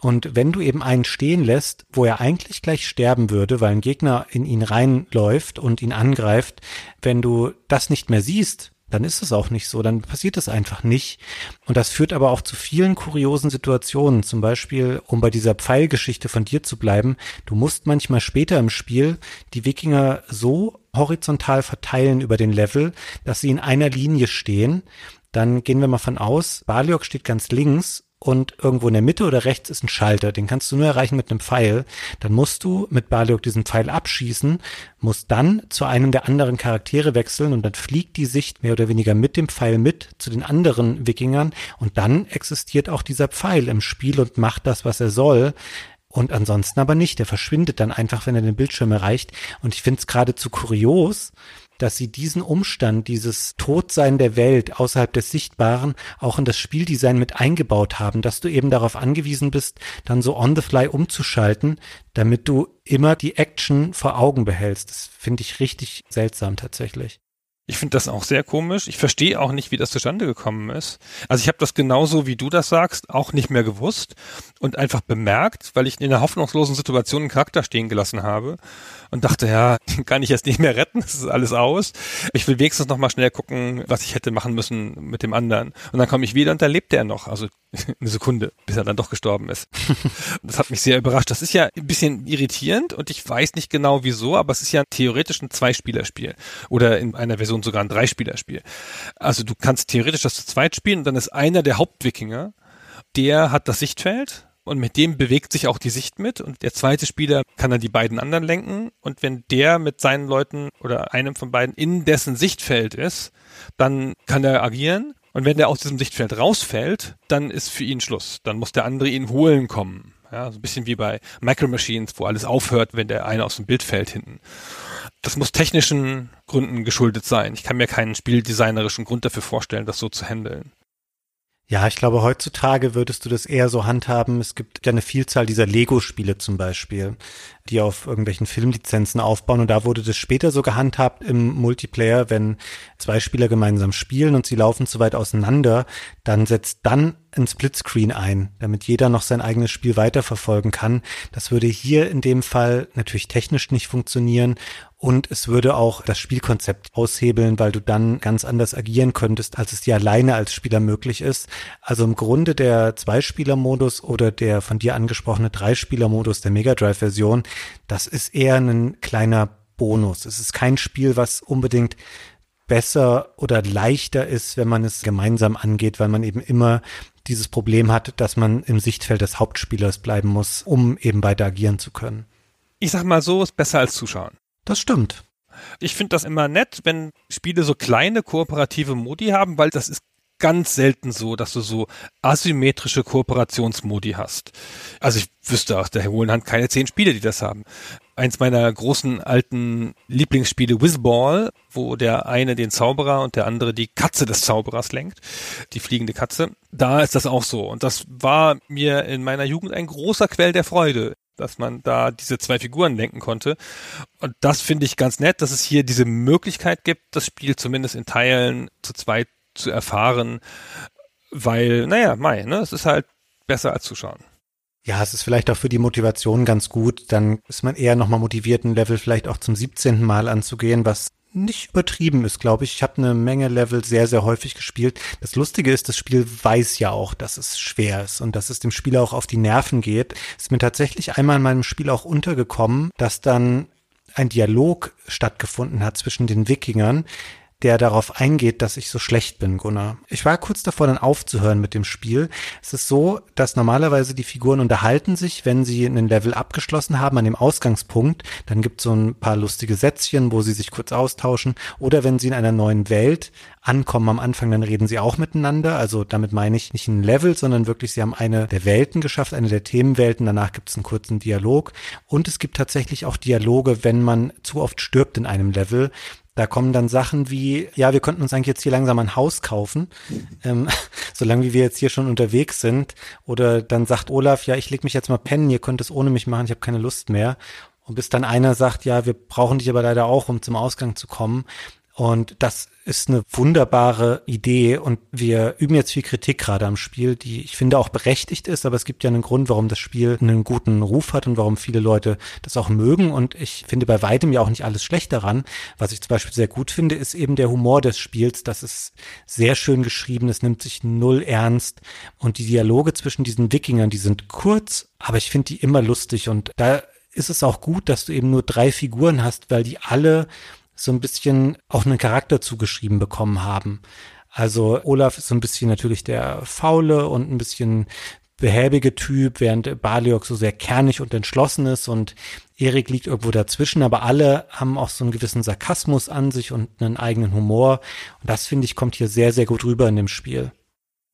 Und wenn du eben einen stehen lässt, wo er eigentlich gleich sterben würde, weil ein Gegner in ihn reinläuft und ihn angreift, wenn du das nicht mehr siehst, dann ist es auch nicht so, dann passiert es einfach nicht. Und das führt aber auch zu vielen kuriosen Situationen. Zum Beispiel, um bei dieser Pfeilgeschichte von dir zu bleiben, du musst manchmal später im Spiel die Wikinger so horizontal verteilen über den Level, dass sie in einer Linie stehen. Dann gehen wir mal von aus, Baliok steht ganz links und irgendwo in der Mitte oder rechts ist ein Schalter, den kannst du nur erreichen mit einem Pfeil, dann musst du mit Baliok diesen Pfeil abschießen, musst dann zu einem der anderen Charaktere wechseln und dann fliegt die Sicht mehr oder weniger mit dem Pfeil mit zu den anderen Wikingern und dann existiert auch dieser Pfeil im Spiel und macht das, was er soll. Und ansonsten aber nicht. Der verschwindet dann einfach, wenn er den Bildschirm erreicht. Und ich finde es geradezu kurios, dass sie diesen Umstand, dieses Todsein der Welt außerhalb des Sichtbaren auch in das Spieldesign mit eingebaut haben, dass du eben darauf angewiesen bist, dann so on the fly umzuschalten, damit du immer die Action vor Augen behältst. Das finde ich richtig seltsam tatsächlich. Ich finde das auch sehr komisch. Ich verstehe auch nicht, wie das zustande gekommen ist. Also ich habe das genauso, wie du das sagst, auch nicht mehr gewusst und einfach bemerkt, weil ich in einer hoffnungslosen Situation einen Charakter stehen gelassen habe und dachte, ja, den kann ich jetzt nicht mehr retten, das ist alles aus. Ich will wenigstens noch mal schnell gucken, was ich hätte machen müssen mit dem anderen. Und dann komme ich wieder und da lebt er noch, also eine Sekunde, bis er dann doch gestorben ist. das hat mich sehr überrascht. Das ist ja ein bisschen irritierend und ich weiß nicht genau wieso, aber es ist ja theoretisch ein Zweispielerspiel oder in einer Version sogar ein Dreispielerspiel. Also du kannst theoretisch das zu zweit spielen und dann ist einer der Hauptwikinger, der hat das Sichtfeld und mit dem bewegt sich auch die Sicht mit und der zweite Spieler kann dann die beiden anderen lenken und wenn der mit seinen Leuten oder einem von beiden in dessen Sichtfeld ist, dann kann er agieren und wenn der aus diesem Sichtfeld rausfällt, dann ist für ihn Schluss. Dann muss der andere ihn holen kommen. Ja, so ein bisschen wie bei Micro Machines, wo alles aufhört, wenn der eine aus dem Bild fällt hinten. Das muss technischen Gründen geschuldet sein. Ich kann mir keinen spieldesignerischen Grund dafür vorstellen, das so zu handeln. Ja, ich glaube, heutzutage würdest du das eher so handhaben. Es gibt ja eine Vielzahl dieser Lego-Spiele zum Beispiel, die auf irgendwelchen Filmlizenzen aufbauen. Und da wurde das später so gehandhabt im Multiplayer, wenn zwei Spieler gemeinsam spielen und sie laufen zu weit auseinander, dann setzt dann ein Splitscreen ein, damit jeder noch sein eigenes Spiel weiterverfolgen kann. Das würde hier in dem Fall natürlich technisch nicht funktionieren und es würde auch das Spielkonzept aushebeln, weil du dann ganz anders agieren könntest, als es dir alleine als Spieler möglich ist. Also im Grunde der Zweispieler-Modus oder der von dir angesprochene Dreispieler-Modus der Mega Drive-Version, das ist eher ein kleiner Bonus. Es ist kein Spiel, was unbedingt besser oder leichter ist, wenn man es gemeinsam angeht, weil man eben immer dieses Problem hat, dass man im Sichtfeld des Hauptspielers bleiben muss, um eben weiter agieren zu können. Ich sag mal so, ist besser als zuschauen. Das stimmt. Ich finde das immer nett, wenn Spiele so kleine kooperative Modi haben, weil das ist ganz selten so, dass du so asymmetrische Kooperationsmodi hast. Also ich wüsste aus der hohen Hand keine zehn Spiele, die das haben. Eins meiner großen alten Lieblingsspiele, Whizball, wo der eine den Zauberer und der andere die Katze des Zauberers lenkt, die fliegende Katze. Da ist das auch so. Und das war mir in meiner Jugend ein großer Quell der Freude dass man da diese zwei Figuren lenken konnte. Und das finde ich ganz nett, dass es hier diese Möglichkeit gibt, das Spiel zumindest in Teilen zu zweit zu erfahren, weil, naja, Mai, ne, es ist halt besser als zuschauen. Ja, es ist vielleicht auch für die Motivation ganz gut. Dann ist man eher nochmal motiviert, ein Level vielleicht auch zum 17. Mal anzugehen, was nicht übertrieben ist, glaube ich. Ich habe eine Menge Level sehr, sehr häufig gespielt. Das Lustige ist, das Spiel weiß ja auch, dass es schwer ist und dass es dem Spieler auch auf die Nerven geht. Ist mir tatsächlich einmal in meinem Spiel auch untergekommen, dass dann ein Dialog stattgefunden hat zwischen den Wikingern, der darauf eingeht, dass ich so schlecht bin, Gunnar. Ich war kurz davor, dann aufzuhören mit dem Spiel. Es ist so, dass normalerweise die Figuren unterhalten sich, wenn sie einen Level abgeschlossen haben an dem Ausgangspunkt. Dann gibt es so ein paar lustige Sätzchen, wo sie sich kurz austauschen. Oder wenn sie in einer neuen Welt ankommen am Anfang, dann reden sie auch miteinander. Also damit meine ich nicht ein Level, sondern wirklich, sie haben eine der Welten geschafft, eine der Themenwelten. Danach gibt es einen kurzen Dialog. Und es gibt tatsächlich auch Dialoge, wenn man zu oft stirbt in einem Level. Da kommen dann Sachen wie, ja, wir könnten uns eigentlich jetzt hier langsam ein Haus kaufen, ähm, solange wie wir jetzt hier schon unterwegs sind. Oder dann sagt Olaf, ja, ich leg mich jetzt mal pennen, ihr könnt es ohne mich machen, ich habe keine Lust mehr. Und bis dann einer sagt, ja, wir brauchen dich aber leider auch, um zum Ausgang zu kommen. Und das ist eine wunderbare Idee und wir üben jetzt viel Kritik gerade am Spiel, die ich finde auch berechtigt ist, aber es gibt ja einen Grund, warum das Spiel einen guten Ruf hat und warum viele Leute das auch mögen und ich finde bei weitem ja auch nicht alles schlecht daran. Was ich zum Beispiel sehr gut finde, ist eben der Humor des Spiels. Das ist sehr schön geschrieben, es nimmt sich null ernst und die Dialoge zwischen diesen Wikingern, die sind kurz, aber ich finde die immer lustig und da ist es auch gut, dass du eben nur drei Figuren hast, weil die alle so ein bisschen auch einen Charakter zugeschrieben bekommen haben. Also Olaf ist so ein bisschen natürlich der faule und ein bisschen behäbige Typ, während Baliok so sehr kernig und entschlossen ist und Erik liegt irgendwo dazwischen, aber alle haben auch so einen gewissen Sarkasmus an sich und einen eigenen Humor. Und das finde ich kommt hier sehr, sehr gut rüber in dem Spiel.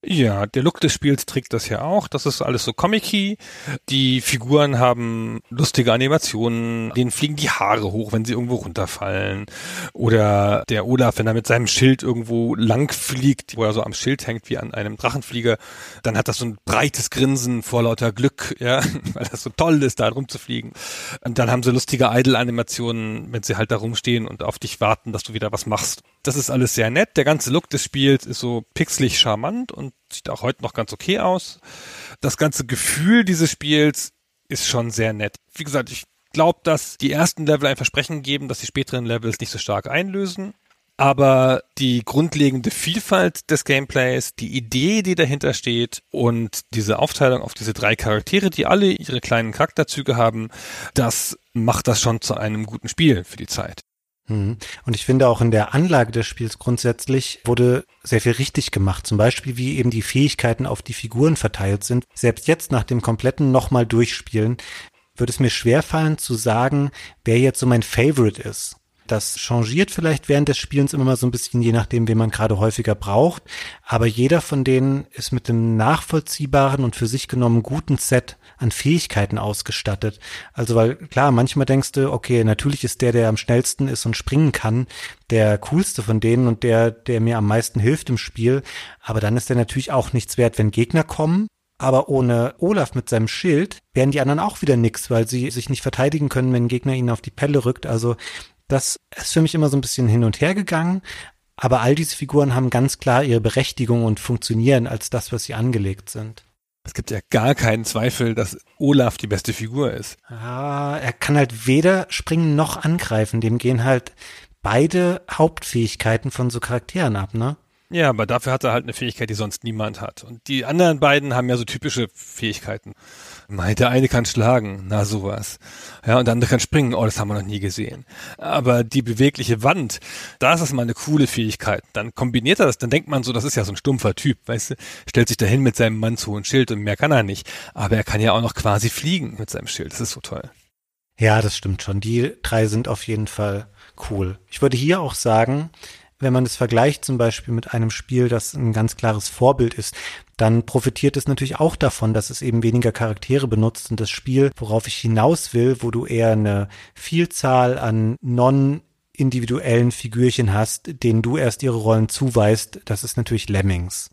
Ja, der Look des Spiels trägt das ja auch. Das ist alles so comic-y. Die Figuren haben lustige Animationen. Denen fliegen die Haare hoch, wenn sie irgendwo runterfallen. Oder der Olaf, wenn er mit seinem Schild irgendwo lang fliegt, wo er so am Schild hängt wie an einem Drachenflieger, dann hat das so ein breites Grinsen vor lauter Glück, ja, weil das so toll ist, da rumzufliegen. Und dann haben sie lustige Idle-Animationen, wenn sie halt da rumstehen und auf dich warten, dass du wieder was machst. Das ist alles sehr nett. Der ganze Look des Spiels ist so pixelig charmant und sieht auch heute noch ganz okay aus. Das ganze Gefühl dieses Spiels ist schon sehr nett. Wie gesagt, ich glaube, dass die ersten Level ein Versprechen geben, dass die späteren Levels nicht so stark einlösen. Aber die grundlegende Vielfalt des Gameplays, die Idee, die dahinter steht und diese Aufteilung auf diese drei Charaktere, die alle ihre kleinen Charakterzüge haben, das macht das schon zu einem guten Spiel für die Zeit. Mhm. Und ich finde auch in der Anlage des Spiels grundsätzlich wurde sehr viel richtig gemacht. Zum Beispiel, wie eben die Fähigkeiten auf die Figuren verteilt sind. Selbst jetzt nach dem kompletten nochmal durchspielen, würde es mir schwerfallen zu sagen, wer jetzt so mein Favorite ist. Das changiert vielleicht während des Spielens immer mal so ein bisschen, je nachdem, wen man gerade häufiger braucht. Aber jeder von denen ist mit einem nachvollziehbaren und für sich genommen guten Set an Fähigkeiten ausgestattet. Also weil klar, manchmal denkst du, okay, natürlich ist der, der am schnellsten ist und springen kann, der coolste von denen und der, der mir am meisten hilft im Spiel. Aber dann ist der natürlich auch nichts wert, wenn Gegner kommen. Aber ohne Olaf mit seinem Schild wären die anderen auch wieder nix, weil sie sich nicht verteidigen können, wenn ein Gegner ihnen auf die Pelle rückt. Also das ist für mich immer so ein bisschen hin und her gegangen. Aber all diese Figuren haben ganz klar ihre Berechtigung und funktionieren als das, was sie angelegt sind. Es gibt ja gar keinen Zweifel, dass Olaf die beste Figur ist. Ah, er kann halt weder springen noch angreifen. Dem gehen halt beide Hauptfähigkeiten von so Charakteren ab, ne? Ja, aber dafür hat er halt eine Fähigkeit, die sonst niemand hat. Und die anderen beiden haben ja so typische Fähigkeiten. Der eine kann schlagen, na sowas. Ja, und der andere kann springen, oh, das haben wir noch nie gesehen. Aber die bewegliche Wand, das ist mal eine coole Fähigkeit. Dann kombiniert er das, dann denkt man so, das ist ja so ein stumpfer Typ, weißt du, stellt sich dahin mit seinem Mann zu und Schild und mehr kann er nicht. Aber er kann ja auch noch quasi fliegen mit seinem Schild, das ist so toll. Ja, das stimmt schon. Die drei sind auf jeden Fall cool. Ich würde hier auch sagen, wenn man es vergleicht zum Beispiel mit einem Spiel, das ein ganz klares Vorbild ist, dann profitiert es natürlich auch davon, dass es eben weniger Charaktere benutzt und das Spiel, worauf ich hinaus will, wo du eher eine Vielzahl an non individuellen Figürchen hast, denen du erst ihre Rollen zuweist, das ist natürlich Lemmings.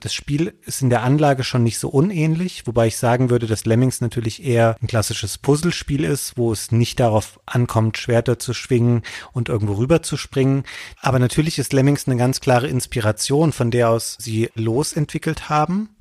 Das Spiel ist in der Anlage schon nicht so unähnlich, wobei ich sagen würde, dass Lemmings natürlich eher ein klassisches Puzzlespiel ist, wo es nicht darauf ankommt, Schwerter zu schwingen und irgendwo rüber zu springen. Aber natürlich ist Lemmings eine ganz klare Inspiration, von der aus sie losentwickelt haben.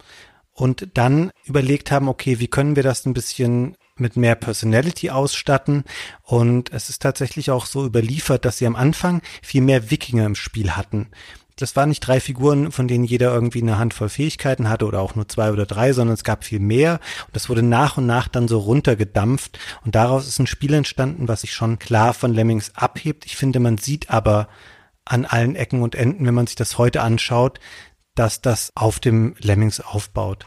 und dann überlegt haben, okay, wie können wir das ein bisschen mit mehr Personality ausstatten. Und es ist tatsächlich auch so überliefert, dass sie am Anfang viel mehr Wikinger im Spiel hatten. Das waren nicht drei Figuren, von denen jeder irgendwie eine Handvoll Fähigkeiten hatte oder auch nur zwei oder drei, sondern es gab viel mehr. Und das wurde nach und nach dann so runtergedampft. Und daraus ist ein Spiel entstanden, was sich schon klar von Lemmings abhebt. Ich finde, man sieht aber an allen Ecken und Enden, wenn man sich das heute anschaut, dass das auf dem Lemmings aufbaut.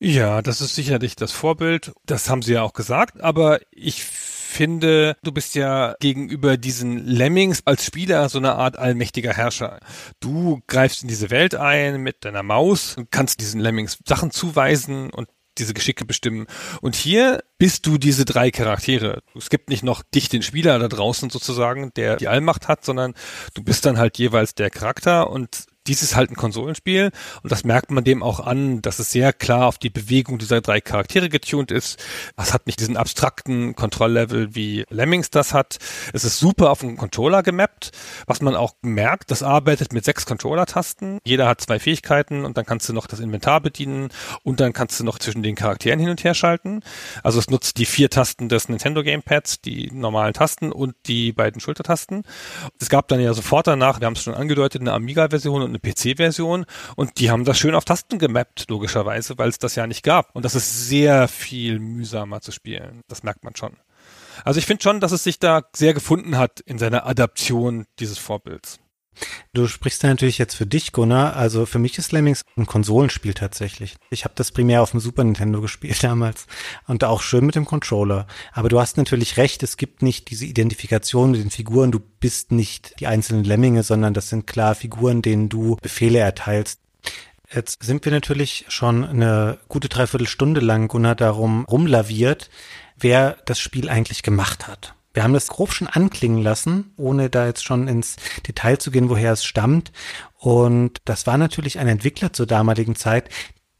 Ja, das ist sicherlich das Vorbild. Das haben sie ja auch gesagt. Aber ich finde, du bist ja gegenüber diesen Lemmings als Spieler so eine Art allmächtiger Herrscher. Du greifst in diese Welt ein mit deiner Maus und kannst diesen Lemmings Sachen zuweisen und diese Geschicke bestimmen. Und hier bist du diese drei Charaktere. Es gibt nicht noch dich, den Spieler da draußen sozusagen, der die Allmacht hat, sondern du bist dann halt jeweils der Charakter und dies ist halt ein Konsolenspiel und das merkt man dem auch an, dass es sehr klar auf die Bewegung dieser drei Charaktere getuned ist. Es hat nicht diesen abstrakten Kontrolllevel wie Lemmings das hat. Es ist super auf den Controller gemappt, was man auch merkt, das arbeitet mit sechs Controller-Tasten. Jeder hat zwei Fähigkeiten und dann kannst du noch das Inventar bedienen und dann kannst du noch zwischen den Charakteren hin und her schalten. Also es nutzt die vier Tasten des Nintendo Gamepads, die normalen Tasten und die beiden Schultertasten. Es gab dann ja sofort danach, wir haben es schon angedeutet, eine Amiga-Version eine PC-Version und die haben das schön auf Tasten gemappt, logischerweise, weil es das ja nicht gab. Und das ist sehr viel mühsamer zu spielen. Das merkt man schon. Also ich finde schon, dass es sich da sehr gefunden hat in seiner Adaption dieses Vorbilds. Du sprichst da natürlich jetzt für dich, Gunnar. Also für mich ist Lemmings ein Konsolenspiel tatsächlich. Ich habe das primär auf dem Super Nintendo gespielt damals und auch schön mit dem Controller. Aber du hast natürlich recht, es gibt nicht diese Identifikation mit den Figuren. Du bist nicht die einzelnen Lemminge, sondern das sind klar Figuren, denen du Befehle erteilst. Jetzt sind wir natürlich schon eine gute Dreiviertelstunde lang, Gunnar, darum rumlaviert, wer das Spiel eigentlich gemacht hat. Wir haben das grob schon anklingen lassen, ohne da jetzt schon ins Detail zu gehen, woher es stammt. Und das war natürlich ein Entwickler zur damaligen Zeit,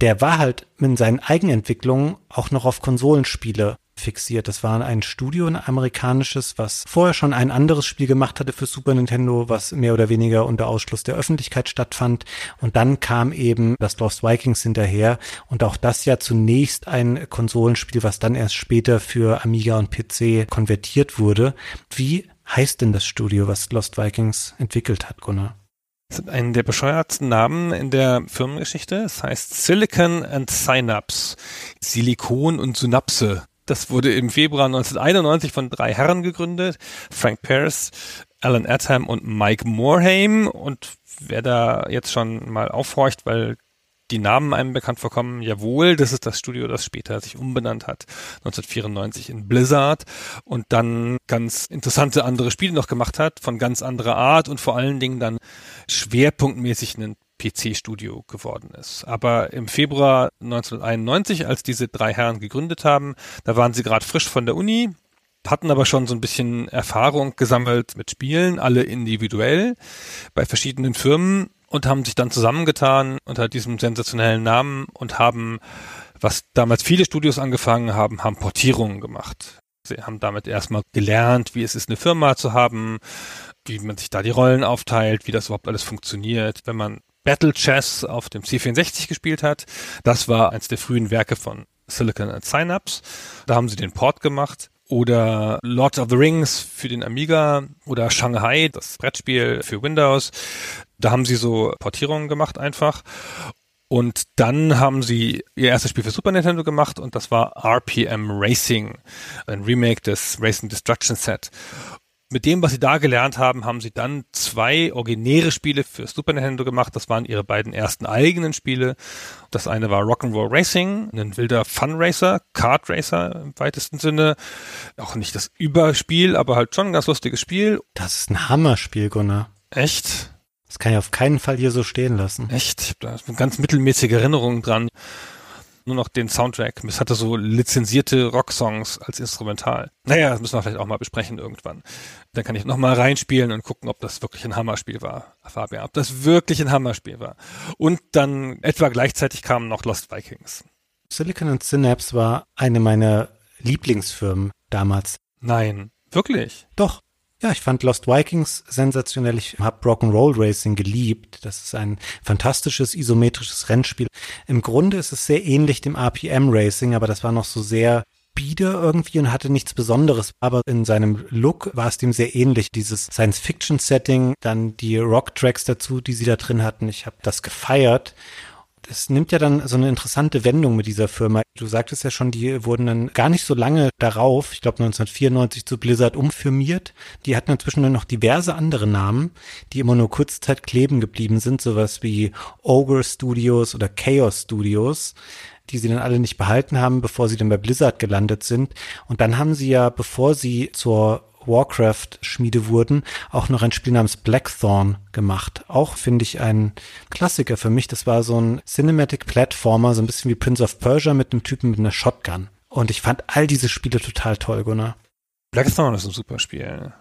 der war halt mit seinen Eigenentwicklungen auch noch auf Konsolenspiele fixiert. Das war ein Studio, ein amerikanisches, was vorher schon ein anderes Spiel gemacht hatte für Super Nintendo, was mehr oder weniger unter Ausschluss der Öffentlichkeit stattfand. Und dann kam eben das Lost Vikings hinterher und auch das ja zunächst ein Konsolenspiel, was dann erst später für Amiga und PC konvertiert wurde. Wie heißt denn das Studio, was Lost Vikings entwickelt hat, Gunnar? Das ist einen der bescheuertsten Namen in der Firmengeschichte. Es heißt Silicon and Synapse. Silikon und Synapse. Das wurde im Februar 1991 von drei Herren gegründet. Frank Pearce, Alan Atham und Mike Moorheim. Und wer da jetzt schon mal aufhorcht, weil die Namen einem bekannt vorkommen, jawohl, das ist das Studio, das später sich umbenannt hat, 1994 in Blizzard und dann ganz interessante andere Spiele noch gemacht hat, von ganz anderer Art und vor allen Dingen dann schwerpunktmäßig einen PC-Studio geworden ist. Aber im Februar 1991, als diese drei Herren gegründet haben, da waren sie gerade frisch von der Uni, hatten aber schon so ein bisschen Erfahrung gesammelt mit Spielen, alle individuell bei verschiedenen Firmen und haben sich dann zusammengetan unter diesem sensationellen Namen und haben, was damals viele Studios angefangen haben, haben Portierungen gemacht. Sie haben damit erstmal gelernt, wie es ist, eine Firma zu haben, wie man sich da die Rollen aufteilt, wie das überhaupt alles funktioniert, wenn man Battle Chess auf dem C64 gespielt hat. Das war eins der frühen Werke von Silicon and Synapse. Da haben sie den Port gemacht. Oder Lord of the Rings für den Amiga oder Shanghai, das Brettspiel für Windows. Da haben sie so Portierungen gemacht einfach. Und dann haben sie ihr erstes Spiel für Super Nintendo gemacht und das war RPM Racing, ein Remake des Racing Destruction Set mit dem, was sie da gelernt haben, haben sie dann zwei originäre Spiele für Super Nintendo gemacht. Das waren ihre beiden ersten eigenen Spiele. Das eine war Rock'n'Roll Racing, ein wilder Fun Racer, Kart Racer im weitesten Sinne. Auch nicht das Überspiel, aber halt schon ein ganz lustiges Spiel. Das ist ein Hammerspiel, Gunnar. Echt? Das kann ich auf keinen Fall hier so stehen lassen. Echt? Ich habe da ganz mittelmäßige Erinnerung dran nur noch den Soundtrack. Es hatte so lizenzierte Rocksongs als Instrumental. Naja, das müssen wir vielleicht auch mal besprechen irgendwann. Dann kann ich nochmal reinspielen und gucken, ob das wirklich ein Hammerspiel war, Fabian. Ob das wirklich ein Hammerspiel war. Und dann etwa gleichzeitig kamen noch Lost Vikings. Silicon and Synapse war eine meiner Lieblingsfirmen damals. Nein, wirklich? Doch. Ja, ich fand Lost Vikings sensationell. Ich habe Rock'n'Roll Racing geliebt. Das ist ein fantastisches isometrisches Rennspiel. Im Grunde ist es sehr ähnlich dem RPM Racing, aber das war noch so sehr bieder irgendwie und hatte nichts Besonderes, aber in seinem Look war es dem sehr ähnlich. Dieses Science-Fiction-Setting, dann die Rock-Tracks dazu, die sie da drin hatten. Ich habe das gefeiert es nimmt ja dann so eine interessante Wendung mit dieser Firma. Du sagtest ja schon, die wurden dann gar nicht so lange darauf, ich glaube 1994 zu Blizzard umfirmiert. Die hatten inzwischen dann noch diverse andere Namen, die immer nur kurze Zeit kleben geblieben sind, sowas wie Ogre Studios oder Chaos Studios die sie dann alle nicht behalten haben, bevor sie dann bei Blizzard gelandet sind. Und dann haben sie ja, bevor sie zur Warcraft-Schmiede wurden, auch noch ein Spiel namens Blackthorn gemacht. Auch finde ich ein Klassiker für mich. Das war so ein Cinematic Platformer, so ein bisschen wie Prince of Persia mit einem Typen mit einer Shotgun. Und ich fand all diese Spiele total toll, Gunnar. Blackthorn ist ein super Spiel.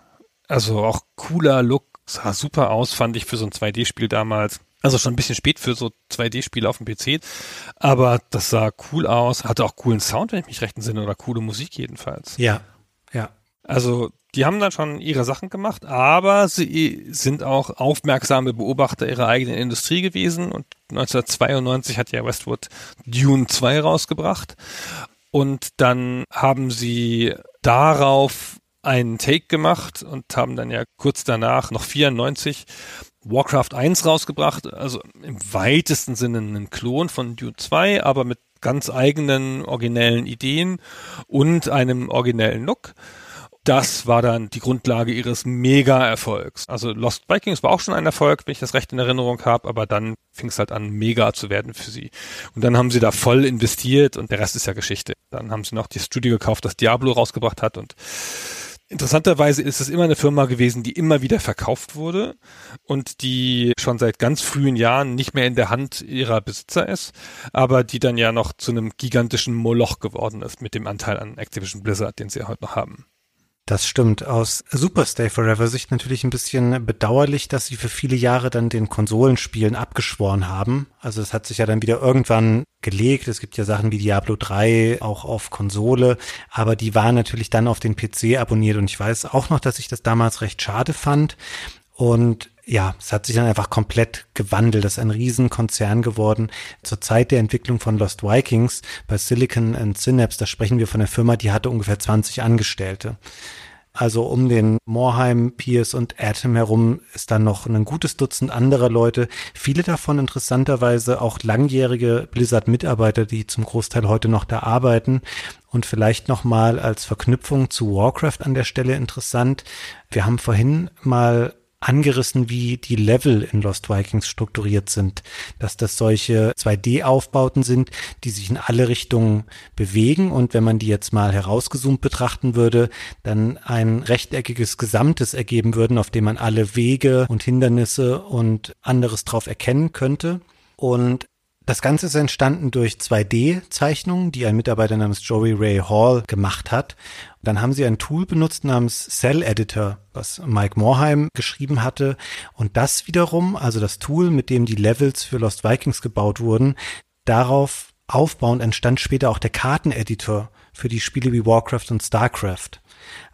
Also auch cooler Look, sah super aus, fand ich für so ein 2D-Spiel damals. Also schon ein bisschen spät für so 2D-Spiele auf dem PC, aber das sah cool aus, hatte auch coolen Sound, wenn ich mich recht entsinne, oder coole Musik jedenfalls. Ja, ja. Also die haben dann schon ihre Sachen gemacht, aber sie sind auch aufmerksame Beobachter ihrer eigenen Industrie gewesen und 1992 hat ja Westwood Dune 2 rausgebracht. Und dann haben sie darauf einen Take gemacht und haben dann ja kurz danach noch 94 Warcraft 1 rausgebracht, also im weitesten Sinne ein Klon von Dune 2, aber mit ganz eigenen originellen Ideen und einem originellen Look das war dann die Grundlage ihres Mega-Erfolgs. Also Lost Vikings war auch schon ein Erfolg, wenn ich das recht in Erinnerung habe, aber dann fing es halt an, mega zu werden für sie. Und dann haben sie da voll investiert und der Rest ist ja Geschichte. Dann haben sie noch das Studio gekauft, das Diablo rausgebracht hat und Interessanterweise ist es immer eine Firma gewesen, die immer wieder verkauft wurde und die schon seit ganz frühen Jahren nicht mehr in der Hand ihrer Besitzer ist, aber die dann ja noch zu einem gigantischen Moloch geworden ist mit dem Anteil an Activision Blizzard, den sie heute noch haben. Das stimmt. Aus Super Stay Forever Sicht natürlich ein bisschen bedauerlich, dass sie für viele Jahre dann den Konsolenspielen abgeschworen haben. Also es hat sich ja dann wieder irgendwann gelegt. Es gibt ja Sachen wie Diablo 3 auch auf Konsole, aber die waren natürlich dann auf den PC abonniert und ich weiß auch noch, dass ich das damals recht schade fand. Und ja, es hat sich dann einfach komplett gewandelt. Das ist ein Riesenkonzern geworden. Zur Zeit der Entwicklung von Lost Vikings bei Silicon and Synapse, da sprechen wir von einer Firma, die hatte ungefähr 20 Angestellte. Also um den Morheim, Pierce und Atom herum ist dann noch ein gutes Dutzend anderer Leute. Viele davon interessanterweise auch langjährige Blizzard-Mitarbeiter, die zum Großteil heute noch da arbeiten. Und vielleicht nochmal als Verknüpfung zu Warcraft an der Stelle interessant. Wir haben vorhin mal angerissen, wie die Level in Lost Vikings strukturiert sind. Dass das solche 2D-Aufbauten sind, die sich in alle Richtungen bewegen und wenn man die jetzt mal herausgezoomt betrachten würde, dann ein rechteckiges Gesamtes ergeben würden, auf dem man alle Wege und Hindernisse und anderes drauf erkennen könnte. Und das Ganze ist entstanden durch 2D-Zeichnungen, die ein Mitarbeiter namens Joey Ray Hall gemacht hat. Dann haben sie ein Tool benutzt namens Cell Editor, was Mike Morheim geschrieben hatte. Und das wiederum, also das Tool, mit dem die Levels für Lost Vikings gebaut wurden, darauf aufbauend entstand später auch der Karteneditor für die Spiele wie Warcraft und Starcraft.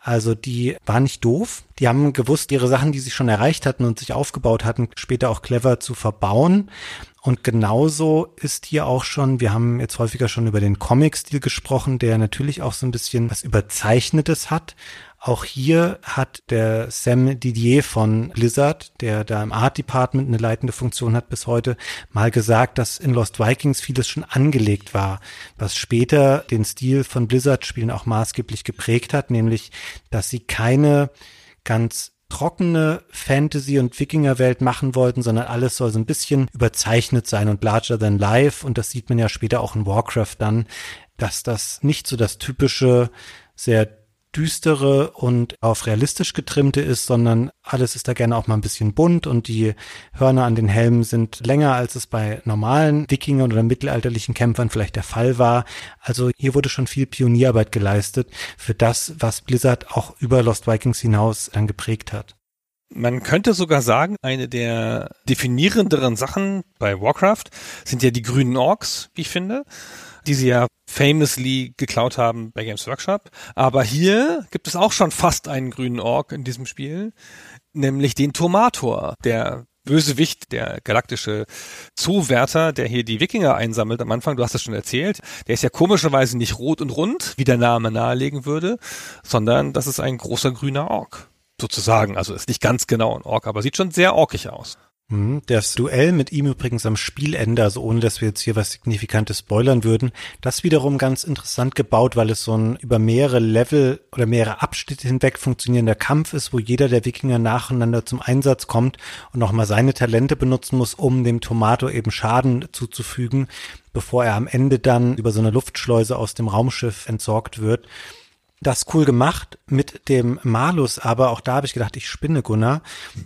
Also die waren nicht doof. Die haben gewusst, ihre Sachen, die sie schon erreicht hatten und sich aufgebaut hatten, später auch clever zu verbauen. Und genauso ist hier auch schon, wir haben jetzt häufiger schon über den Comic-Stil gesprochen, der natürlich auch so ein bisschen was Überzeichnetes hat. Auch hier hat der Sam Didier von Blizzard, der da im Art Department eine leitende Funktion hat bis heute, mal gesagt, dass in Lost Vikings vieles schon angelegt war, was später den Stil von Blizzard-Spielen auch maßgeblich geprägt hat, nämlich, dass sie keine ganz trockene Fantasy- und Wikingerwelt machen wollten, sondern alles soll so ein bisschen überzeichnet sein und larger than life. Und das sieht man ja später auch in Warcraft dann, dass das nicht so das typische, sehr düstere und auf realistisch getrimmte ist, sondern alles ist da gerne auch mal ein bisschen bunt und die Hörner an den Helmen sind länger, als es bei normalen Wikingern oder mittelalterlichen Kämpfern vielleicht der Fall war. Also hier wurde schon viel Pionierarbeit geleistet für das, was Blizzard auch über Lost Vikings hinaus dann geprägt hat. Man könnte sogar sagen, eine der definierenderen Sachen bei Warcraft sind ja die grünen Orks, wie ich finde die sie ja famously geklaut haben bei Games Workshop. Aber hier gibt es auch schon fast einen grünen Ork in diesem Spiel, nämlich den Tomator, der Bösewicht, der galaktische Zoowärter, der hier die Wikinger einsammelt am Anfang, du hast es schon erzählt, der ist ja komischerweise nicht rot und rund, wie der Name nahelegen würde, sondern das ist ein großer grüner Ork. Sozusagen, also ist nicht ganz genau ein Ork, aber sieht schon sehr orkig aus. Mhm. Das Duell mit ihm übrigens am Spielende, also ohne dass wir jetzt hier was Signifikantes spoilern würden, das wiederum ganz interessant gebaut, weil es so ein über mehrere Level oder mehrere Abschnitte hinweg funktionierender Kampf ist, wo jeder der Wikinger nacheinander zum Einsatz kommt und nochmal seine Talente benutzen muss, um dem Tomato eben Schaden zuzufügen, bevor er am Ende dann über so eine Luftschleuse aus dem Raumschiff entsorgt wird das cool gemacht mit dem Malus, aber auch da habe ich gedacht, ich spinne Gunnar.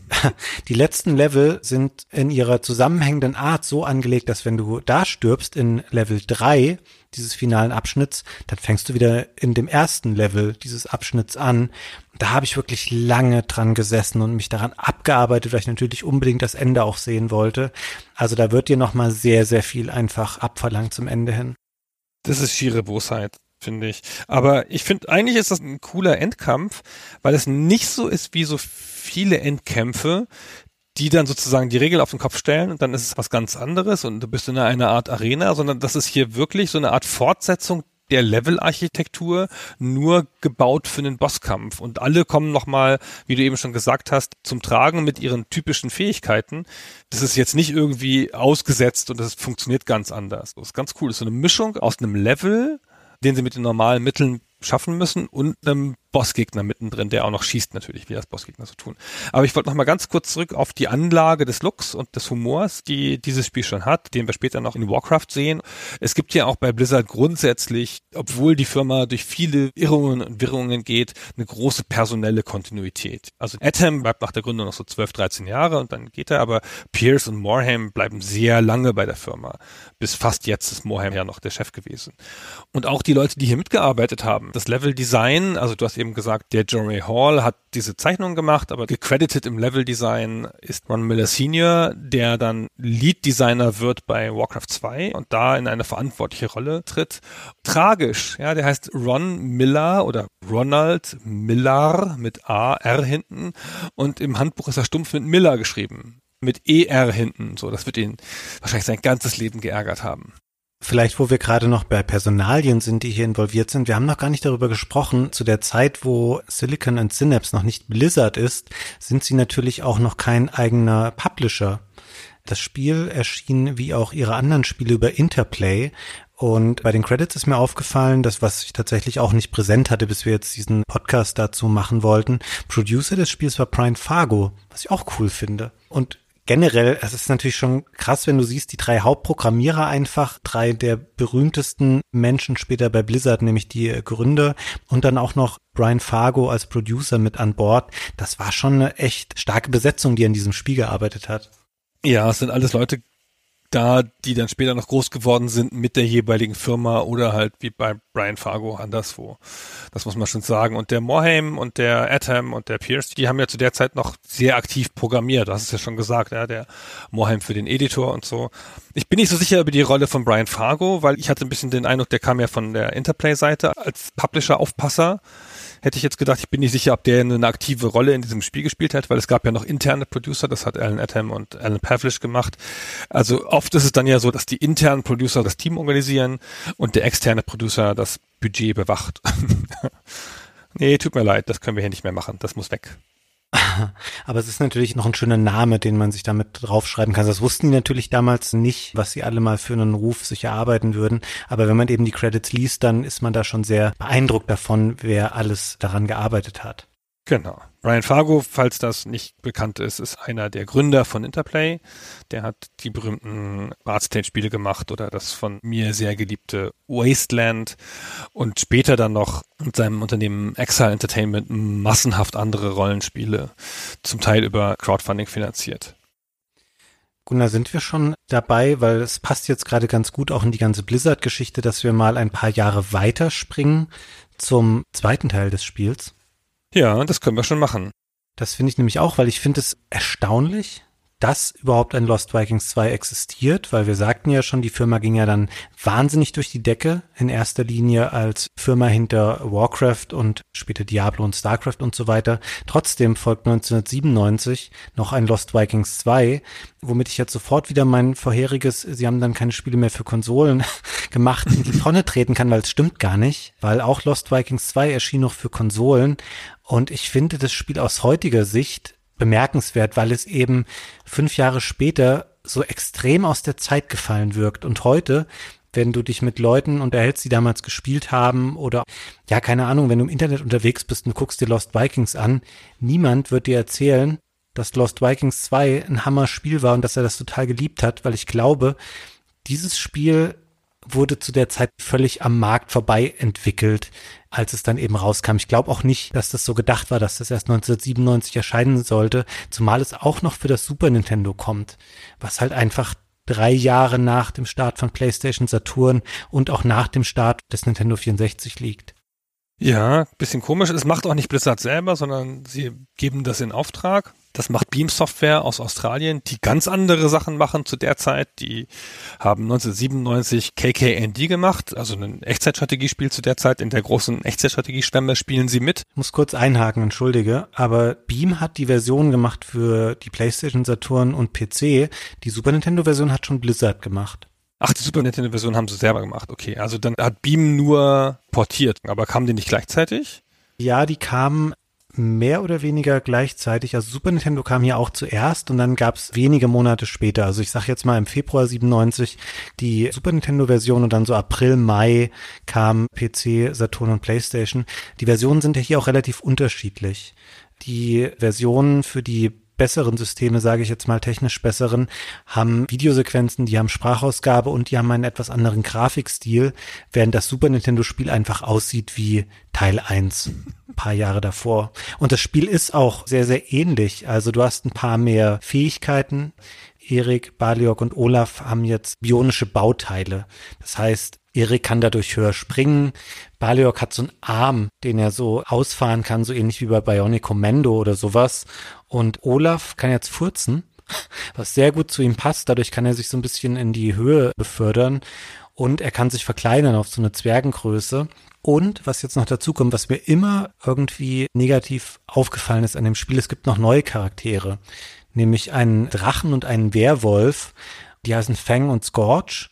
Die letzten Level sind in ihrer zusammenhängenden Art so angelegt, dass wenn du da stirbst in Level 3 dieses finalen Abschnitts, dann fängst du wieder in dem ersten Level dieses Abschnitts an. Da habe ich wirklich lange dran gesessen und mich daran abgearbeitet, weil ich natürlich unbedingt das Ende auch sehen wollte. Also da wird dir nochmal sehr, sehr viel einfach abverlangt zum Ende hin. Das ist schiere Bosheit finde ich. Aber ich finde, eigentlich ist das ein cooler Endkampf, weil es nicht so ist wie so viele Endkämpfe, die dann sozusagen die Regel auf den Kopf stellen und dann ist es was ganz anderes und du bist in einer Art Arena, sondern das ist hier wirklich so eine Art Fortsetzung der Levelarchitektur nur gebaut für den Bosskampf. Und alle kommen nochmal, wie du eben schon gesagt hast, zum Tragen mit ihren typischen Fähigkeiten. Das ist jetzt nicht irgendwie ausgesetzt und das funktioniert ganz anders. Das ist ganz cool. Das ist so eine Mischung aus einem Level, den sie mit den normalen Mitteln schaffen müssen und einem Bossgegner mittendrin, der auch noch schießt natürlich, wie das Bossgegner so tun. Aber ich wollte noch mal ganz kurz zurück auf die Anlage des Looks und des Humors, die dieses Spiel schon hat, den wir später noch in Warcraft sehen. Es gibt ja auch bei Blizzard grundsätzlich, obwohl die Firma durch viele Irrungen und Wirrungen geht, eine große personelle Kontinuität. Also Atom bleibt nach der Gründung noch so 12, 13 Jahre und dann geht er, aber Pierce und Morhaime bleiben sehr lange bei der Firma. Bis fast jetzt ist Morhaime ja noch der Chef gewesen. Und auch die Leute, die hier mitgearbeitet haben, das Level Design, also du hast eben gesagt, der Jory Hall hat diese Zeichnung gemacht, aber gecredited im Level Design ist Ron Miller Senior, der dann Lead Designer wird bei Warcraft 2 und da in eine verantwortliche Rolle tritt. Tragisch, ja, der heißt Ron Miller oder Ronald Millar mit A, R hinten und im Handbuch ist er stumpf mit Miller geschrieben mit ER hinten. So, das wird ihn wahrscheinlich sein ganzes Leben geärgert haben. Vielleicht, wo wir gerade noch bei Personalien sind, die hier involviert sind. Wir haben noch gar nicht darüber gesprochen. Zu der Zeit, wo Silicon and Synapse noch nicht Blizzard ist, sind sie natürlich auch noch kein eigener Publisher. Das Spiel erschien wie auch ihre anderen Spiele über Interplay. Und bei den Credits ist mir aufgefallen, dass was ich tatsächlich auch nicht präsent hatte, bis wir jetzt diesen Podcast dazu machen wollten. Producer des Spiels war Brian Fargo, was ich auch cool finde. Und generell, es ist natürlich schon krass, wenn du siehst, die drei Hauptprogrammierer einfach, drei der berühmtesten Menschen später bei Blizzard, nämlich die Gründer und dann auch noch Brian Fargo als Producer mit an Bord. Das war schon eine echt starke Besetzung, die an diesem Spiel gearbeitet hat. Ja, es sind alles Leute da, die dann später noch groß geworden sind mit der jeweiligen Firma oder halt wie bei Brian Fargo anderswo. Das muss man schon sagen. Und der Morhaime und der Atom und der Pierce, die haben ja zu der Zeit noch sehr aktiv programmiert. Das ist ja schon gesagt, ja, der Morhaime für den Editor und so. Ich bin nicht so sicher über die Rolle von Brian Fargo, weil ich hatte ein bisschen den Eindruck, der kam ja von der Interplay-Seite als Publisher-Aufpasser hätte ich jetzt gedacht, ich bin nicht sicher, ob der eine aktive Rolle in diesem Spiel gespielt hat, weil es gab ja noch interne Producer, das hat Alan Atom und Alan Pavlish gemacht. Also oft ist es dann ja so, dass die internen Producer das Team organisieren und der externe Producer das Budget bewacht. nee, tut mir leid, das können wir hier nicht mehr machen, das muss weg. Aber es ist natürlich noch ein schöner Name, den man sich damit draufschreiben kann. Das wussten die natürlich damals nicht, was sie alle mal für einen Ruf sich erarbeiten würden. Aber wenn man eben die Credits liest, dann ist man da schon sehr beeindruckt davon, wer alles daran gearbeitet hat. Genau. Brian Fargo, falls das nicht bekannt ist, ist einer der Gründer von Interplay. Der hat die berühmten Artstage-Spiele gemacht oder das von mir sehr geliebte Wasteland und später dann noch mit seinem Unternehmen Exile Entertainment massenhaft andere Rollenspiele, zum Teil über Crowdfunding finanziert. Gunnar, sind wir schon dabei, weil es passt jetzt gerade ganz gut auch in die ganze Blizzard-Geschichte, dass wir mal ein paar Jahre weiterspringen zum zweiten Teil des Spiels? Ja, das können wir schon machen. Das finde ich nämlich auch, weil ich finde es erstaunlich, dass überhaupt ein Lost Vikings 2 existiert, weil wir sagten ja schon, die Firma ging ja dann wahnsinnig durch die Decke, in erster Linie als Firma hinter Warcraft und später Diablo und Starcraft und so weiter. Trotzdem folgt 1997 noch ein Lost Vikings 2, womit ich jetzt sofort wieder mein vorheriges, sie haben dann keine Spiele mehr für Konsolen gemacht, in die Tonne treten kann, weil es stimmt gar nicht, weil auch Lost Vikings 2 erschien noch für Konsolen und ich finde das Spiel aus heutiger Sicht bemerkenswert, weil es eben fünf Jahre später so extrem aus der Zeit gefallen wirkt. Und heute, wenn du dich mit Leuten unterhältst, die damals gespielt haben oder ja, keine Ahnung, wenn du im Internet unterwegs bist und guckst dir Lost Vikings an, niemand wird dir erzählen, dass Lost Vikings 2 ein Hammer-Spiel war und dass er das total geliebt hat, weil ich glaube, dieses Spiel wurde zu der Zeit völlig am Markt vorbei entwickelt als es dann eben rauskam. Ich glaube auch nicht, dass das so gedacht war, dass das erst 1997 erscheinen sollte, zumal es auch noch für das Super Nintendo kommt, was halt einfach drei Jahre nach dem Start von PlayStation Saturn und auch nach dem Start des Nintendo 64 liegt. Ja, bisschen komisch. Es macht auch nicht Blizzard selber, sondern sie geben das in Auftrag. Das macht Beam Software aus Australien, die ganz andere Sachen machen zu der Zeit. Die haben 1997 KKND gemacht, also ein Echtzeitstrategiespiel zu der Zeit. In der großen Echtzeitstrategieschwemme spielen sie mit. Ich muss kurz einhaken, entschuldige, aber Beam hat die Version gemacht für die PlayStation, Saturn und PC. Die Super Nintendo Version hat schon Blizzard gemacht. Ach, die Super Nintendo-Version haben sie selber gemacht. Okay, also dann hat Beam nur portiert, aber kamen die nicht gleichzeitig? Ja, die kamen mehr oder weniger gleichzeitig. Also Super Nintendo kam hier auch zuerst und dann gab es wenige Monate später. Also ich sag jetzt mal im Februar 97 die Super Nintendo-Version und dann so April, Mai kam PC, Saturn und PlayStation. Die Versionen sind ja hier auch relativ unterschiedlich. Die Versionen für die besseren Systeme, sage ich jetzt mal technisch besseren, haben Videosequenzen, die haben Sprachausgabe und die haben einen etwas anderen Grafikstil, während das Super Nintendo Spiel einfach aussieht wie Teil 1 ein paar Jahre davor. Und das Spiel ist auch sehr, sehr ähnlich. Also du hast ein paar mehr Fähigkeiten. Erik, Baliok und Olaf haben jetzt bionische Bauteile. Das heißt, Erik kann dadurch höher springen. Baliok hat so einen Arm, den er so ausfahren kann, so ähnlich wie bei Bionic Commando oder sowas. Und Olaf kann jetzt furzen, was sehr gut zu ihm passt. Dadurch kann er sich so ein bisschen in die Höhe befördern und er kann sich verkleinern auf so eine Zwergengröße. Und was jetzt noch dazu kommt, was mir immer irgendwie negativ aufgefallen ist an dem Spiel, es gibt noch neue Charaktere, nämlich einen Drachen und einen Werwolf, die heißen Fang und Scorch.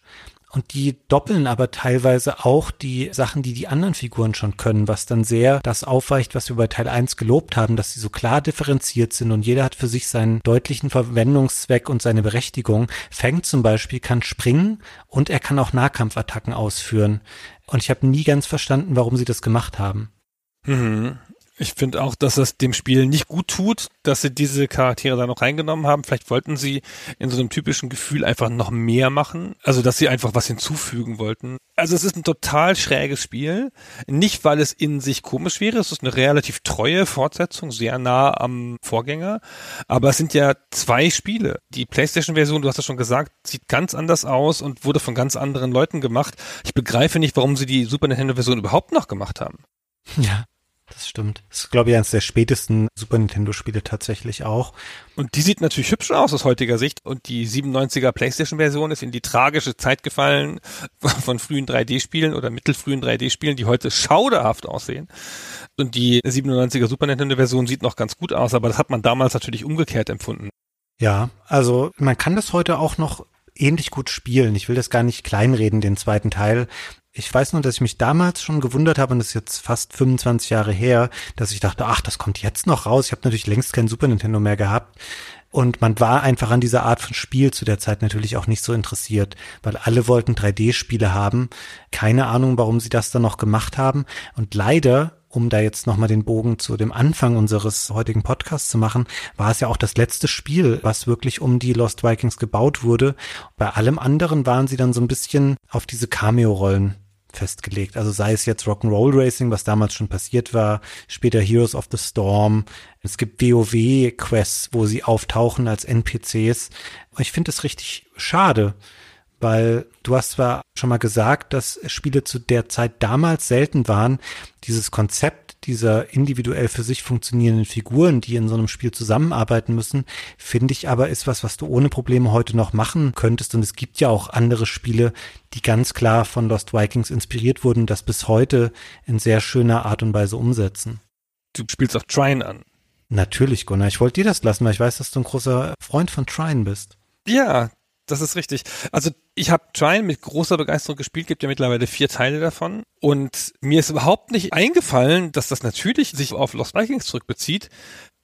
Und die doppeln aber teilweise auch die Sachen, die die anderen Figuren schon können, was dann sehr das aufweicht, was wir bei Teil 1 gelobt haben, dass sie so klar differenziert sind und jeder hat für sich seinen deutlichen Verwendungszweck und seine Berechtigung. Fang zum Beispiel kann springen und er kann auch Nahkampfattacken ausführen. Und ich habe nie ganz verstanden, warum sie das gemacht haben. Mhm. Ich finde auch, dass es dem Spiel nicht gut tut, dass sie diese Charaktere da noch reingenommen haben. Vielleicht wollten sie in so einem typischen Gefühl einfach noch mehr machen. Also, dass sie einfach was hinzufügen wollten. Also, es ist ein total schräges Spiel. Nicht, weil es in sich komisch wäre. Es ist eine relativ treue Fortsetzung, sehr nah am Vorgänger. Aber es sind ja zwei Spiele. Die PlayStation-Version, du hast ja schon gesagt, sieht ganz anders aus und wurde von ganz anderen Leuten gemacht. Ich begreife nicht, warum sie die Super Nintendo-Version überhaupt noch gemacht haben. Ja, das stimmt. Das ist, glaube ich, eines der spätesten Super Nintendo-Spiele tatsächlich auch. Und die sieht natürlich hübsch aus aus heutiger Sicht. Und die 97er PlayStation-Version ist in die tragische Zeit gefallen von frühen 3D-Spielen oder mittelfrühen 3D-Spielen, die heute schauderhaft aussehen. Und die 97er Super Nintendo-Version sieht noch ganz gut aus, aber das hat man damals natürlich umgekehrt empfunden. Ja, also man kann das heute auch noch ähnlich gut spielen. Ich will das gar nicht kleinreden, den zweiten Teil. Ich weiß nur, dass ich mich damals schon gewundert habe, und das ist jetzt fast 25 Jahre her, dass ich dachte, ach, das kommt jetzt noch raus. Ich habe natürlich längst kein Super Nintendo mehr gehabt. Und man war einfach an dieser Art von Spiel zu der Zeit natürlich auch nicht so interessiert, weil alle wollten 3D-Spiele haben. Keine Ahnung, warum sie das dann noch gemacht haben. Und leider um da jetzt nochmal den Bogen zu dem Anfang unseres heutigen Podcasts zu machen, war es ja auch das letzte Spiel, was wirklich um die Lost Vikings gebaut wurde. Bei allem anderen waren sie dann so ein bisschen auf diese Cameo-Rollen festgelegt. Also sei es jetzt Rock'n'Roll Racing, was damals schon passiert war, später Heroes of the Storm. Es gibt WoW-Quests, wo sie auftauchen als NPCs. Ich finde das richtig schade, weil du hast zwar schon mal gesagt, dass Spiele zu der Zeit damals selten waren. Dieses Konzept dieser individuell für sich funktionierenden Figuren, die in so einem Spiel zusammenarbeiten müssen, finde ich aber ist was, was du ohne Probleme heute noch machen könntest. Und es gibt ja auch andere Spiele, die ganz klar von Lost Vikings inspiriert wurden, das bis heute in sehr schöner Art und Weise umsetzen. Du spielst auch Trine an. Natürlich, Gunnar. Ich wollte dir das lassen, weil ich weiß, dass du ein großer Freund von Trine bist. Ja, das ist richtig. Also ich habe Trine mit großer Begeisterung gespielt, gibt ja mittlerweile vier Teile davon. Und mir ist überhaupt nicht eingefallen, dass das natürlich sich auf Lost Vikings zurückbezieht.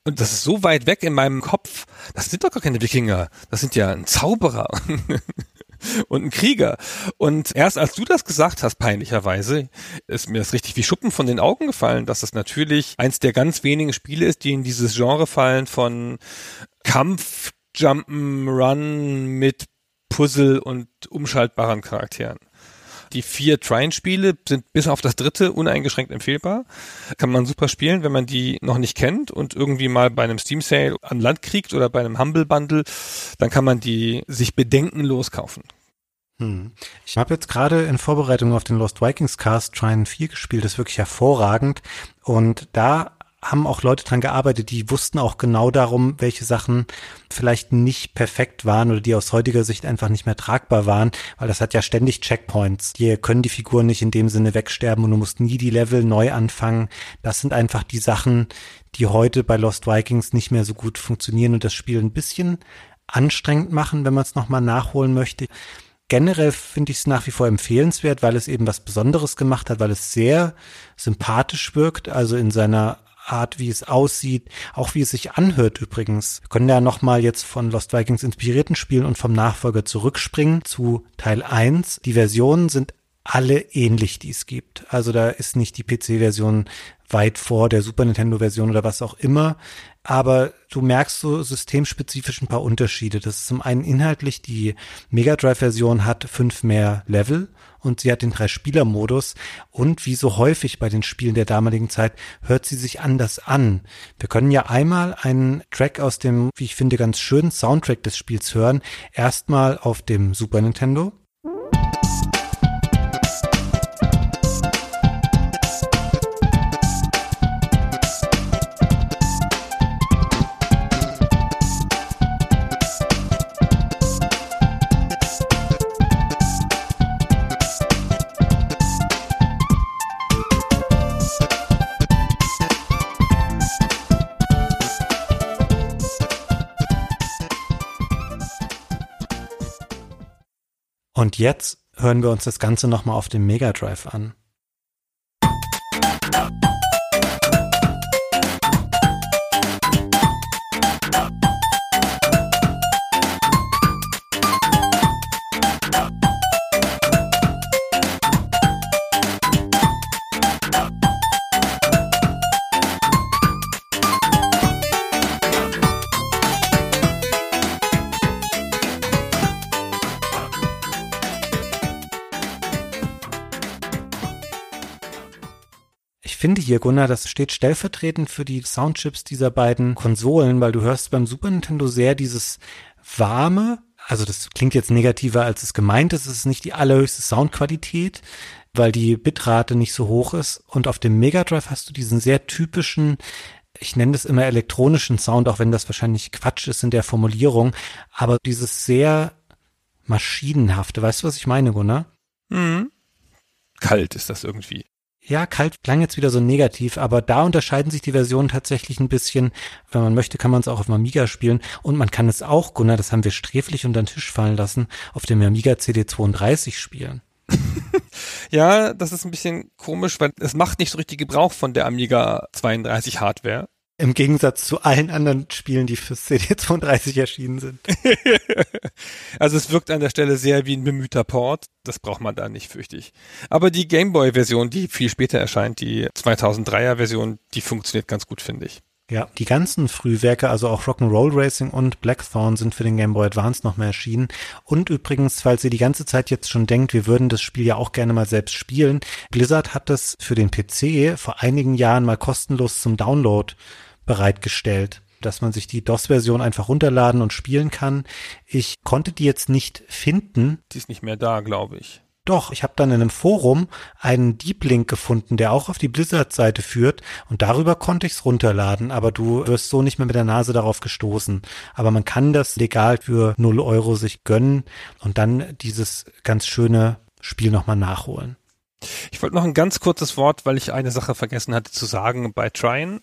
Und das ist so weit weg in meinem Kopf. Das sind doch gar keine Wikinger. Das sind ja ein Zauberer. und ein Krieger. Und erst als du das gesagt hast, peinlicherweise, ist mir das richtig wie Schuppen von den Augen gefallen, dass das natürlich eins der ganz wenigen Spiele ist, die in dieses Genre fallen von Kampf, Jump'n'Run mit Puzzle und umschaltbaren Charakteren. Die vier Trine-Spiele sind bis auf das dritte uneingeschränkt empfehlbar. Kann man super spielen, wenn man die noch nicht kennt und irgendwie mal bei einem Steam Sale an Land kriegt oder bei einem Humble Bundle, dann kann man die sich bedenkenlos kaufen. Hm. Ich habe jetzt gerade in Vorbereitung auf den Lost Vikings Cast Trine 4 gespielt, das ist wirklich hervorragend. Und da haben auch Leute dran gearbeitet, die wussten auch genau darum, welche Sachen vielleicht nicht perfekt waren oder die aus heutiger Sicht einfach nicht mehr tragbar waren, weil das hat ja ständig Checkpoints. Hier können die Figuren nicht in dem Sinne wegsterben und du musst nie die Level neu anfangen. Das sind einfach die Sachen, die heute bei Lost Vikings nicht mehr so gut funktionieren und das Spiel ein bisschen anstrengend machen, wenn man es nochmal nachholen möchte. Generell finde ich es nach wie vor empfehlenswert, weil es eben was Besonderes gemacht hat, weil es sehr sympathisch wirkt, also in seiner Art, wie es aussieht, auch wie es sich anhört übrigens. Wir können ja nochmal jetzt von Lost Vikings inspirierten Spielen und vom Nachfolger zurückspringen zu Teil 1. Die Versionen sind alle ähnlich, die es gibt. Also da ist nicht die PC-Version weit vor der Super Nintendo-Version oder was auch immer. Aber du merkst so systemspezifisch ein paar Unterschiede. Das ist zum einen inhaltlich, die Mega Drive-Version hat fünf mehr Level und sie hat den Drei-Spieler-Modus und wie so häufig bei den Spielen der damaligen Zeit hört sie sich anders an. Wir können ja einmal einen Track aus dem, wie ich finde, ganz schönen Soundtrack des Spiels hören. Erstmal auf dem Super Nintendo. Und jetzt hören wir uns das Ganze nochmal auf dem Mega Drive an. Finde hier, Gunnar, das steht stellvertretend für die Soundchips dieser beiden Konsolen, weil du hörst beim Super Nintendo sehr dieses warme, also das klingt jetzt negativer, als es gemeint ist, es ist nicht die allerhöchste Soundqualität, weil die Bitrate nicht so hoch ist. Und auf dem Mega Drive hast du diesen sehr typischen, ich nenne das immer elektronischen Sound, auch wenn das wahrscheinlich Quatsch ist in der Formulierung, aber dieses sehr maschinenhafte, weißt du, was ich meine, Gunnar? Mhm. Kalt ist das irgendwie. Ja, kalt klang jetzt wieder so negativ, aber da unterscheiden sich die Versionen tatsächlich ein bisschen. Wenn man möchte, kann man es auch auf dem Amiga spielen und man kann es auch, Gunnar, das haben wir sträflich unter den Tisch fallen lassen, auf dem Amiga CD32 spielen. ja, das ist ein bisschen komisch, weil es macht nicht so richtig Gebrauch von der Amiga 32 Hardware. Im Gegensatz zu allen anderen Spielen, die fürs CD32 erschienen sind. also es wirkt an der Stelle sehr wie ein bemühter Port. Das braucht man da nicht, fürchte ich. Aber die Gameboy-Version, die viel später erscheint, die 2003er-Version, die funktioniert ganz gut, finde ich. Ja, die ganzen Frühwerke, also auch Rock'n'Roll Racing und Blackthorn sind für den Game Boy Advance nochmal erschienen. Und übrigens, falls ihr die ganze Zeit jetzt schon denkt, wir würden das Spiel ja auch gerne mal selbst spielen, Blizzard hat das für den PC vor einigen Jahren mal kostenlos zum Download bereitgestellt. dass man sich die DOS-Version einfach runterladen und spielen kann. Ich konnte die jetzt nicht finden. Die ist nicht mehr da, glaube ich. Doch, ich habe dann in einem Forum einen Deep Link gefunden, der auch auf die Blizzard-Seite führt und darüber konnte ich es runterladen, aber du wirst so nicht mehr mit der Nase darauf gestoßen. Aber man kann das legal für 0 Euro sich gönnen und dann dieses ganz schöne Spiel nochmal nachholen. Ich wollte noch ein ganz kurzes Wort, weil ich eine Sache vergessen hatte zu sagen bei Trine.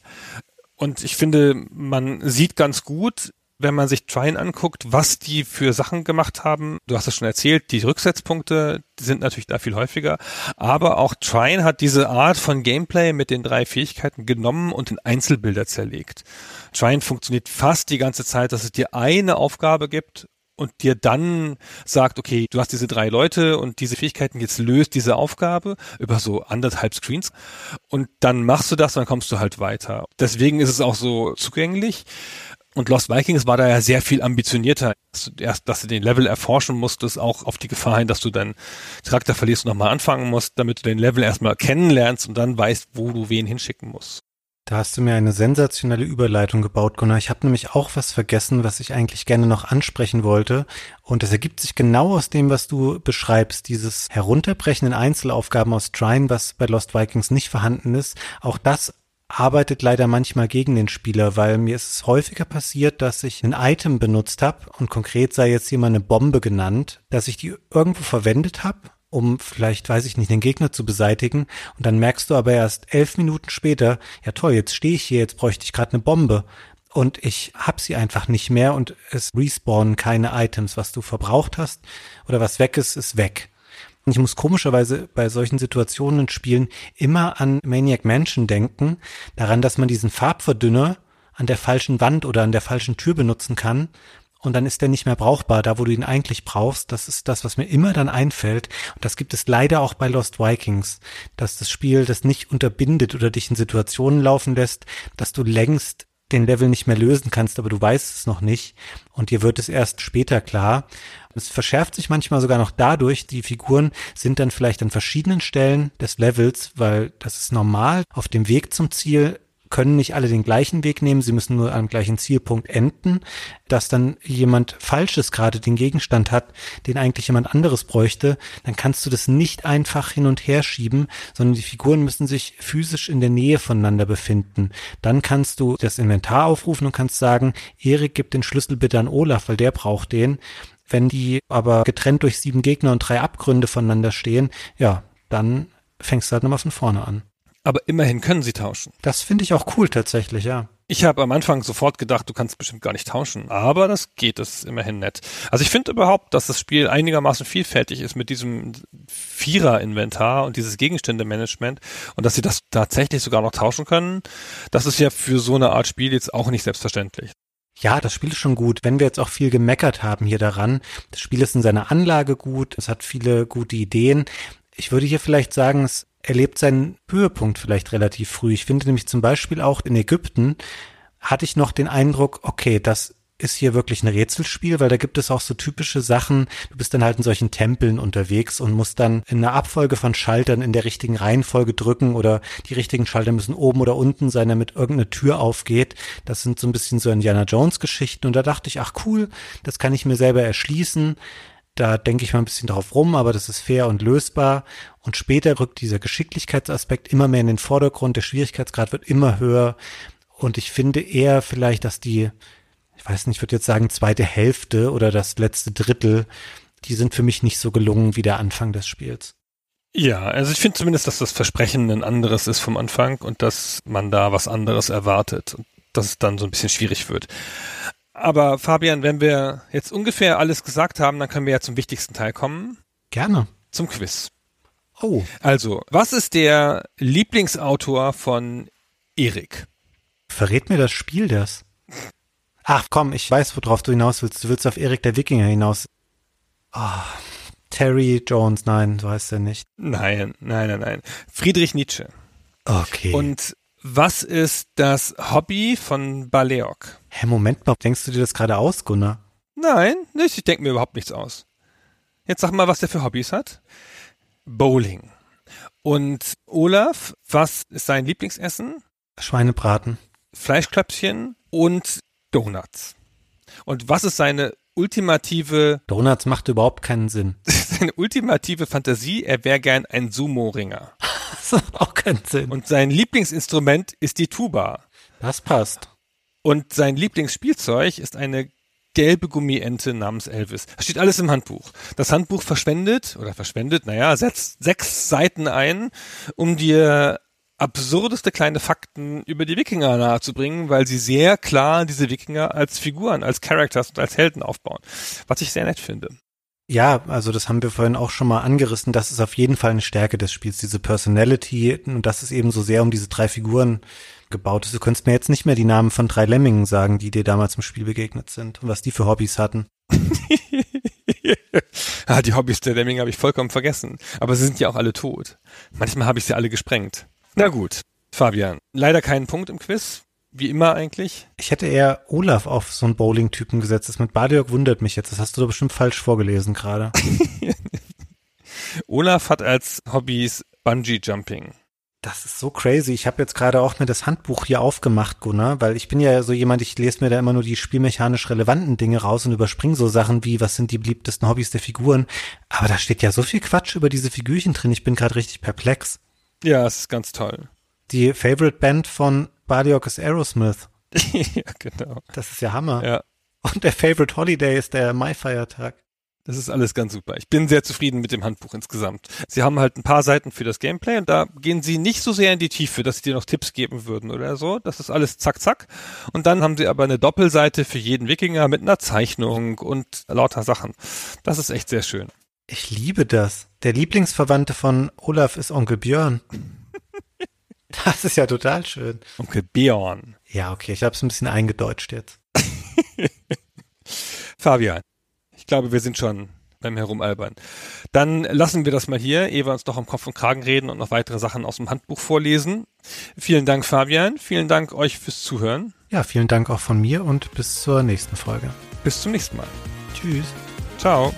Und ich finde, man sieht ganz gut, wenn man sich Trine anguckt, was die für Sachen gemacht haben, du hast es schon erzählt, die Rücksetzpunkte die sind natürlich da viel häufiger, aber auch Trine hat diese Art von Gameplay mit den drei Fähigkeiten genommen und in Einzelbilder zerlegt. Trine funktioniert fast die ganze Zeit, dass es dir eine Aufgabe gibt und dir dann sagt, okay, du hast diese drei Leute und diese Fähigkeiten, jetzt löst diese Aufgabe über so anderthalb Screens und dann machst du das dann kommst du halt weiter. Deswegen ist es auch so zugänglich. Und Lost Vikings war da ja sehr viel ambitionierter. Erst, dass du den Level erforschen musstest, auch auf die Gefahr hin, dass du deinen Charakter verlierst und nochmal anfangen musst, damit du den Level erstmal kennenlernst und dann weißt, wo du wen hinschicken musst. Da hast du mir eine sensationelle Überleitung gebaut, Gunnar. Ich habe nämlich auch was vergessen, was ich eigentlich gerne noch ansprechen wollte. Und das ergibt sich genau aus dem, was du beschreibst. Dieses Herunterbrechen in Einzelaufgaben aus Trine, was bei Lost Vikings nicht vorhanden ist. Auch das arbeitet leider manchmal gegen den Spieler, weil mir ist es häufiger passiert, dass ich ein Item benutzt habe und konkret sei jetzt jemand eine Bombe genannt, dass ich die irgendwo verwendet habe, um vielleicht, weiß ich nicht, den Gegner zu beseitigen. Und dann merkst du aber erst elf Minuten später, ja toll, jetzt stehe ich hier, jetzt bräuchte ich gerade eine Bombe. Und ich hab sie einfach nicht mehr und es respawnen keine Items, was du verbraucht hast oder was weg ist, ist weg. Ich muss komischerweise bei solchen Situationen spielen immer an Maniac Mansion denken, daran, dass man diesen Farbverdünner an der falschen Wand oder an der falschen Tür benutzen kann und dann ist der nicht mehr brauchbar, da wo du ihn eigentlich brauchst. Das ist das, was mir immer dann einfällt. Und das gibt es leider auch bei Lost Vikings, dass das Spiel das nicht unterbindet oder dich in Situationen laufen lässt, dass du längst den Level nicht mehr lösen kannst, aber du weißt es noch nicht. Und dir wird es erst später klar. Es verschärft sich manchmal sogar noch dadurch, die Figuren sind dann vielleicht an verschiedenen Stellen des Levels, weil das ist normal. Auf dem Weg zum Ziel können nicht alle den gleichen Weg nehmen, sie müssen nur am gleichen Zielpunkt enden, dass dann jemand Falsches gerade den Gegenstand hat, den eigentlich jemand anderes bräuchte, dann kannst du das nicht einfach hin und her schieben, sondern die Figuren müssen sich physisch in der Nähe voneinander befinden. Dann kannst du das Inventar aufrufen und kannst sagen, Erik gibt den Schlüssel bitte an Olaf, weil der braucht den. Wenn die aber getrennt durch sieben Gegner und drei Abgründe voneinander stehen, ja, dann fängst du halt nochmal von vorne an. Aber immerhin können sie tauschen. Das finde ich auch cool tatsächlich, ja. Ich habe am Anfang sofort gedacht, du kannst bestimmt gar nicht tauschen, aber das geht, das ist immerhin nett. Also ich finde überhaupt, dass das Spiel einigermaßen vielfältig ist mit diesem Vierer-Inventar und dieses Gegenstände-Management und dass sie das tatsächlich sogar noch tauschen können. Das ist ja für so eine Art Spiel jetzt auch nicht selbstverständlich. Ja, das Spiel ist schon gut. Wenn wir jetzt auch viel gemeckert haben hier daran, das Spiel ist in seiner Anlage gut, es hat viele gute Ideen. Ich würde hier vielleicht sagen, es erlebt seinen Höhepunkt vielleicht relativ früh. Ich finde nämlich zum Beispiel auch in Ägypten hatte ich noch den Eindruck, okay, das ist hier wirklich ein Rätselspiel, weil da gibt es auch so typische Sachen. Du bist dann halt in solchen Tempeln unterwegs und musst dann in einer Abfolge von Schaltern in der richtigen Reihenfolge drücken oder die richtigen Schalter müssen oben oder unten sein, damit irgendeine Tür aufgeht. Das sind so ein bisschen so Indiana Jones Geschichten und da dachte ich, ach cool, das kann ich mir selber erschließen. Da denke ich mal ein bisschen drauf rum, aber das ist fair und lösbar. Und später rückt dieser Geschicklichkeitsaspekt immer mehr in den Vordergrund. Der Schwierigkeitsgrad wird immer höher. Und ich finde eher vielleicht, dass die, ich weiß nicht, ich würde jetzt sagen, zweite Hälfte oder das letzte Drittel, die sind für mich nicht so gelungen wie der Anfang des Spiels. Ja, also ich finde zumindest, dass das Versprechen ein anderes ist vom Anfang und dass man da was anderes erwartet und dass es dann so ein bisschen schwierig wird. Aber Fabian, wenn wir jetzt ungefähr alles gesagt haben, dann können wir ja zum wichtigsten Teil kommen. Gerne. Zum Quiz. Oh. Also, was ist der Lieblingsautor von Erik? Verrät mir das Spiel das? Ach komm, ich weiß, worauf du hinaus willst. Du willst auf Erik der Wikinger hinaus. Oh, Terry Jones, nein, so heißt er nicht. Nein, nein, nein, nein. Friedrich Nietzsche. Okay. Und was ist das Hobby von Baleok? Hä, Moment mal, denkst du dir das gerade aus, Gunnar? Nein, nicht, ich denke mir überhaupt nichts aus. Jetzt sag mal, was der für Hobbys hat. Bowling. Und Olaf, was ist sein Lieblingsessen? Schweinebraten. Fleischklöpfchen und Donuts. Und was ist seine ultimative, Donuts macht überhaupt keinen Sinn. seine ultimative Fantasie? Er wäre gern ein Sumo-Ringer. Das macht auch keinen Sinn. Und sein Lieblingsinstrument ist die Tuba. das passt. Und sein Lieblingsspielzeug ist eine gelbe Gummiente namens Elvis. Das steht alles im Handbuch. Das Handbuch verschwendet, oder verschwendet, naja, setzt sechs Seiten ein, um dir absurdeste kleine Fakten über die Wikinger nahezubringen, weil sie sehr klar diese Wikinger als Figuren, als Characters und als Helden aufbauen. Was ich sehr nett finde. Ja, also das haben wir vorhin auch schon mal angerissen. Das ist auf jeden Fall eine Stärke des Spiels, diese Personality und das ist eben so sehr um diese drei Figuren gebaut ist. Du könntest mir jetzt nicht mehr die Namen von drei Lemmingen sagen, die dir damals im Spiel begegnet sind und was die für Hobbys hatten. ah, die Hobbys der Lemming habe ich vollkommen vergessen. Aber sie sind ja auch alle tot. Manchmal habe ich sie alle gesprengt. Na gut, Fabian. Leider keinen Punkt im Quiz. Wie immer eigentlich. Ich hätte eher Olaf auf so einen Bowling-Typen gesetzt. Das mit Badiok wundert mich jetzt. Das hast du doch bestimmt falsch vorgelesen gerade. Olaf hat als Hobbys Bungee Jumping. Das ist so crazy. Ich habe jetzt gerade auch mir das Handbuch hier aufgemacht, Gunnar, weil ich bin ja so jemand, ich lese mir da immer nur die spielmechanisch relevanten Dinge raus und überspringe so Sachen wie, was sind die beliebtesten Hobbys der Figuren. Aber da steht ja so viel Quatsch über diese Figürchen drin. Ich bin gerade richtig perplex. Ja, es ist ganz toll. Die Favorite Band von Badiok ist Aerosmith. ja, genau. Das ist ja Hammer. Ja, Und der Favorite Holiday ist der Mai-Feiertag. das ist alles ganz super. Ich bin sehr zufrieden mit dem Handbuch insgesamt. Sie haben halt ein paar Seiten für das Gameplay und da gehen sie nicht so sehr in die Tiefe, dass sie dir noch Tipps geben würden oder so. Das ist alles zack, zack. Und dann haben sie aber eine Doppelseite für jeden Wikinger mit einer Zeichnung und lauter Sachen. Das ist echt sehr schön. Ich liebe das. Der Lieblingsverwandte von Olaf ist Onkel Björn. Das ist ja total schön. Onkel Björn. Ja, okay, ich habe es ein bisschen eingedeutscht jetzt. Fabian, ich glaube, wir sind schon beim Herumalbern. Dann lassen wir das mal hier, ehe wir uns noch am Kopf und Kragen reden und noch weitere Sachen aus dem Handbuch vorlesen. Vielen Dank, Fabian. Vielen Dank euch fürs Zuhören. Ja, vielen Dank auch von mir und bis zur nächsten Folge. Bis zum nächsten Mal. Tschüss. Ciao.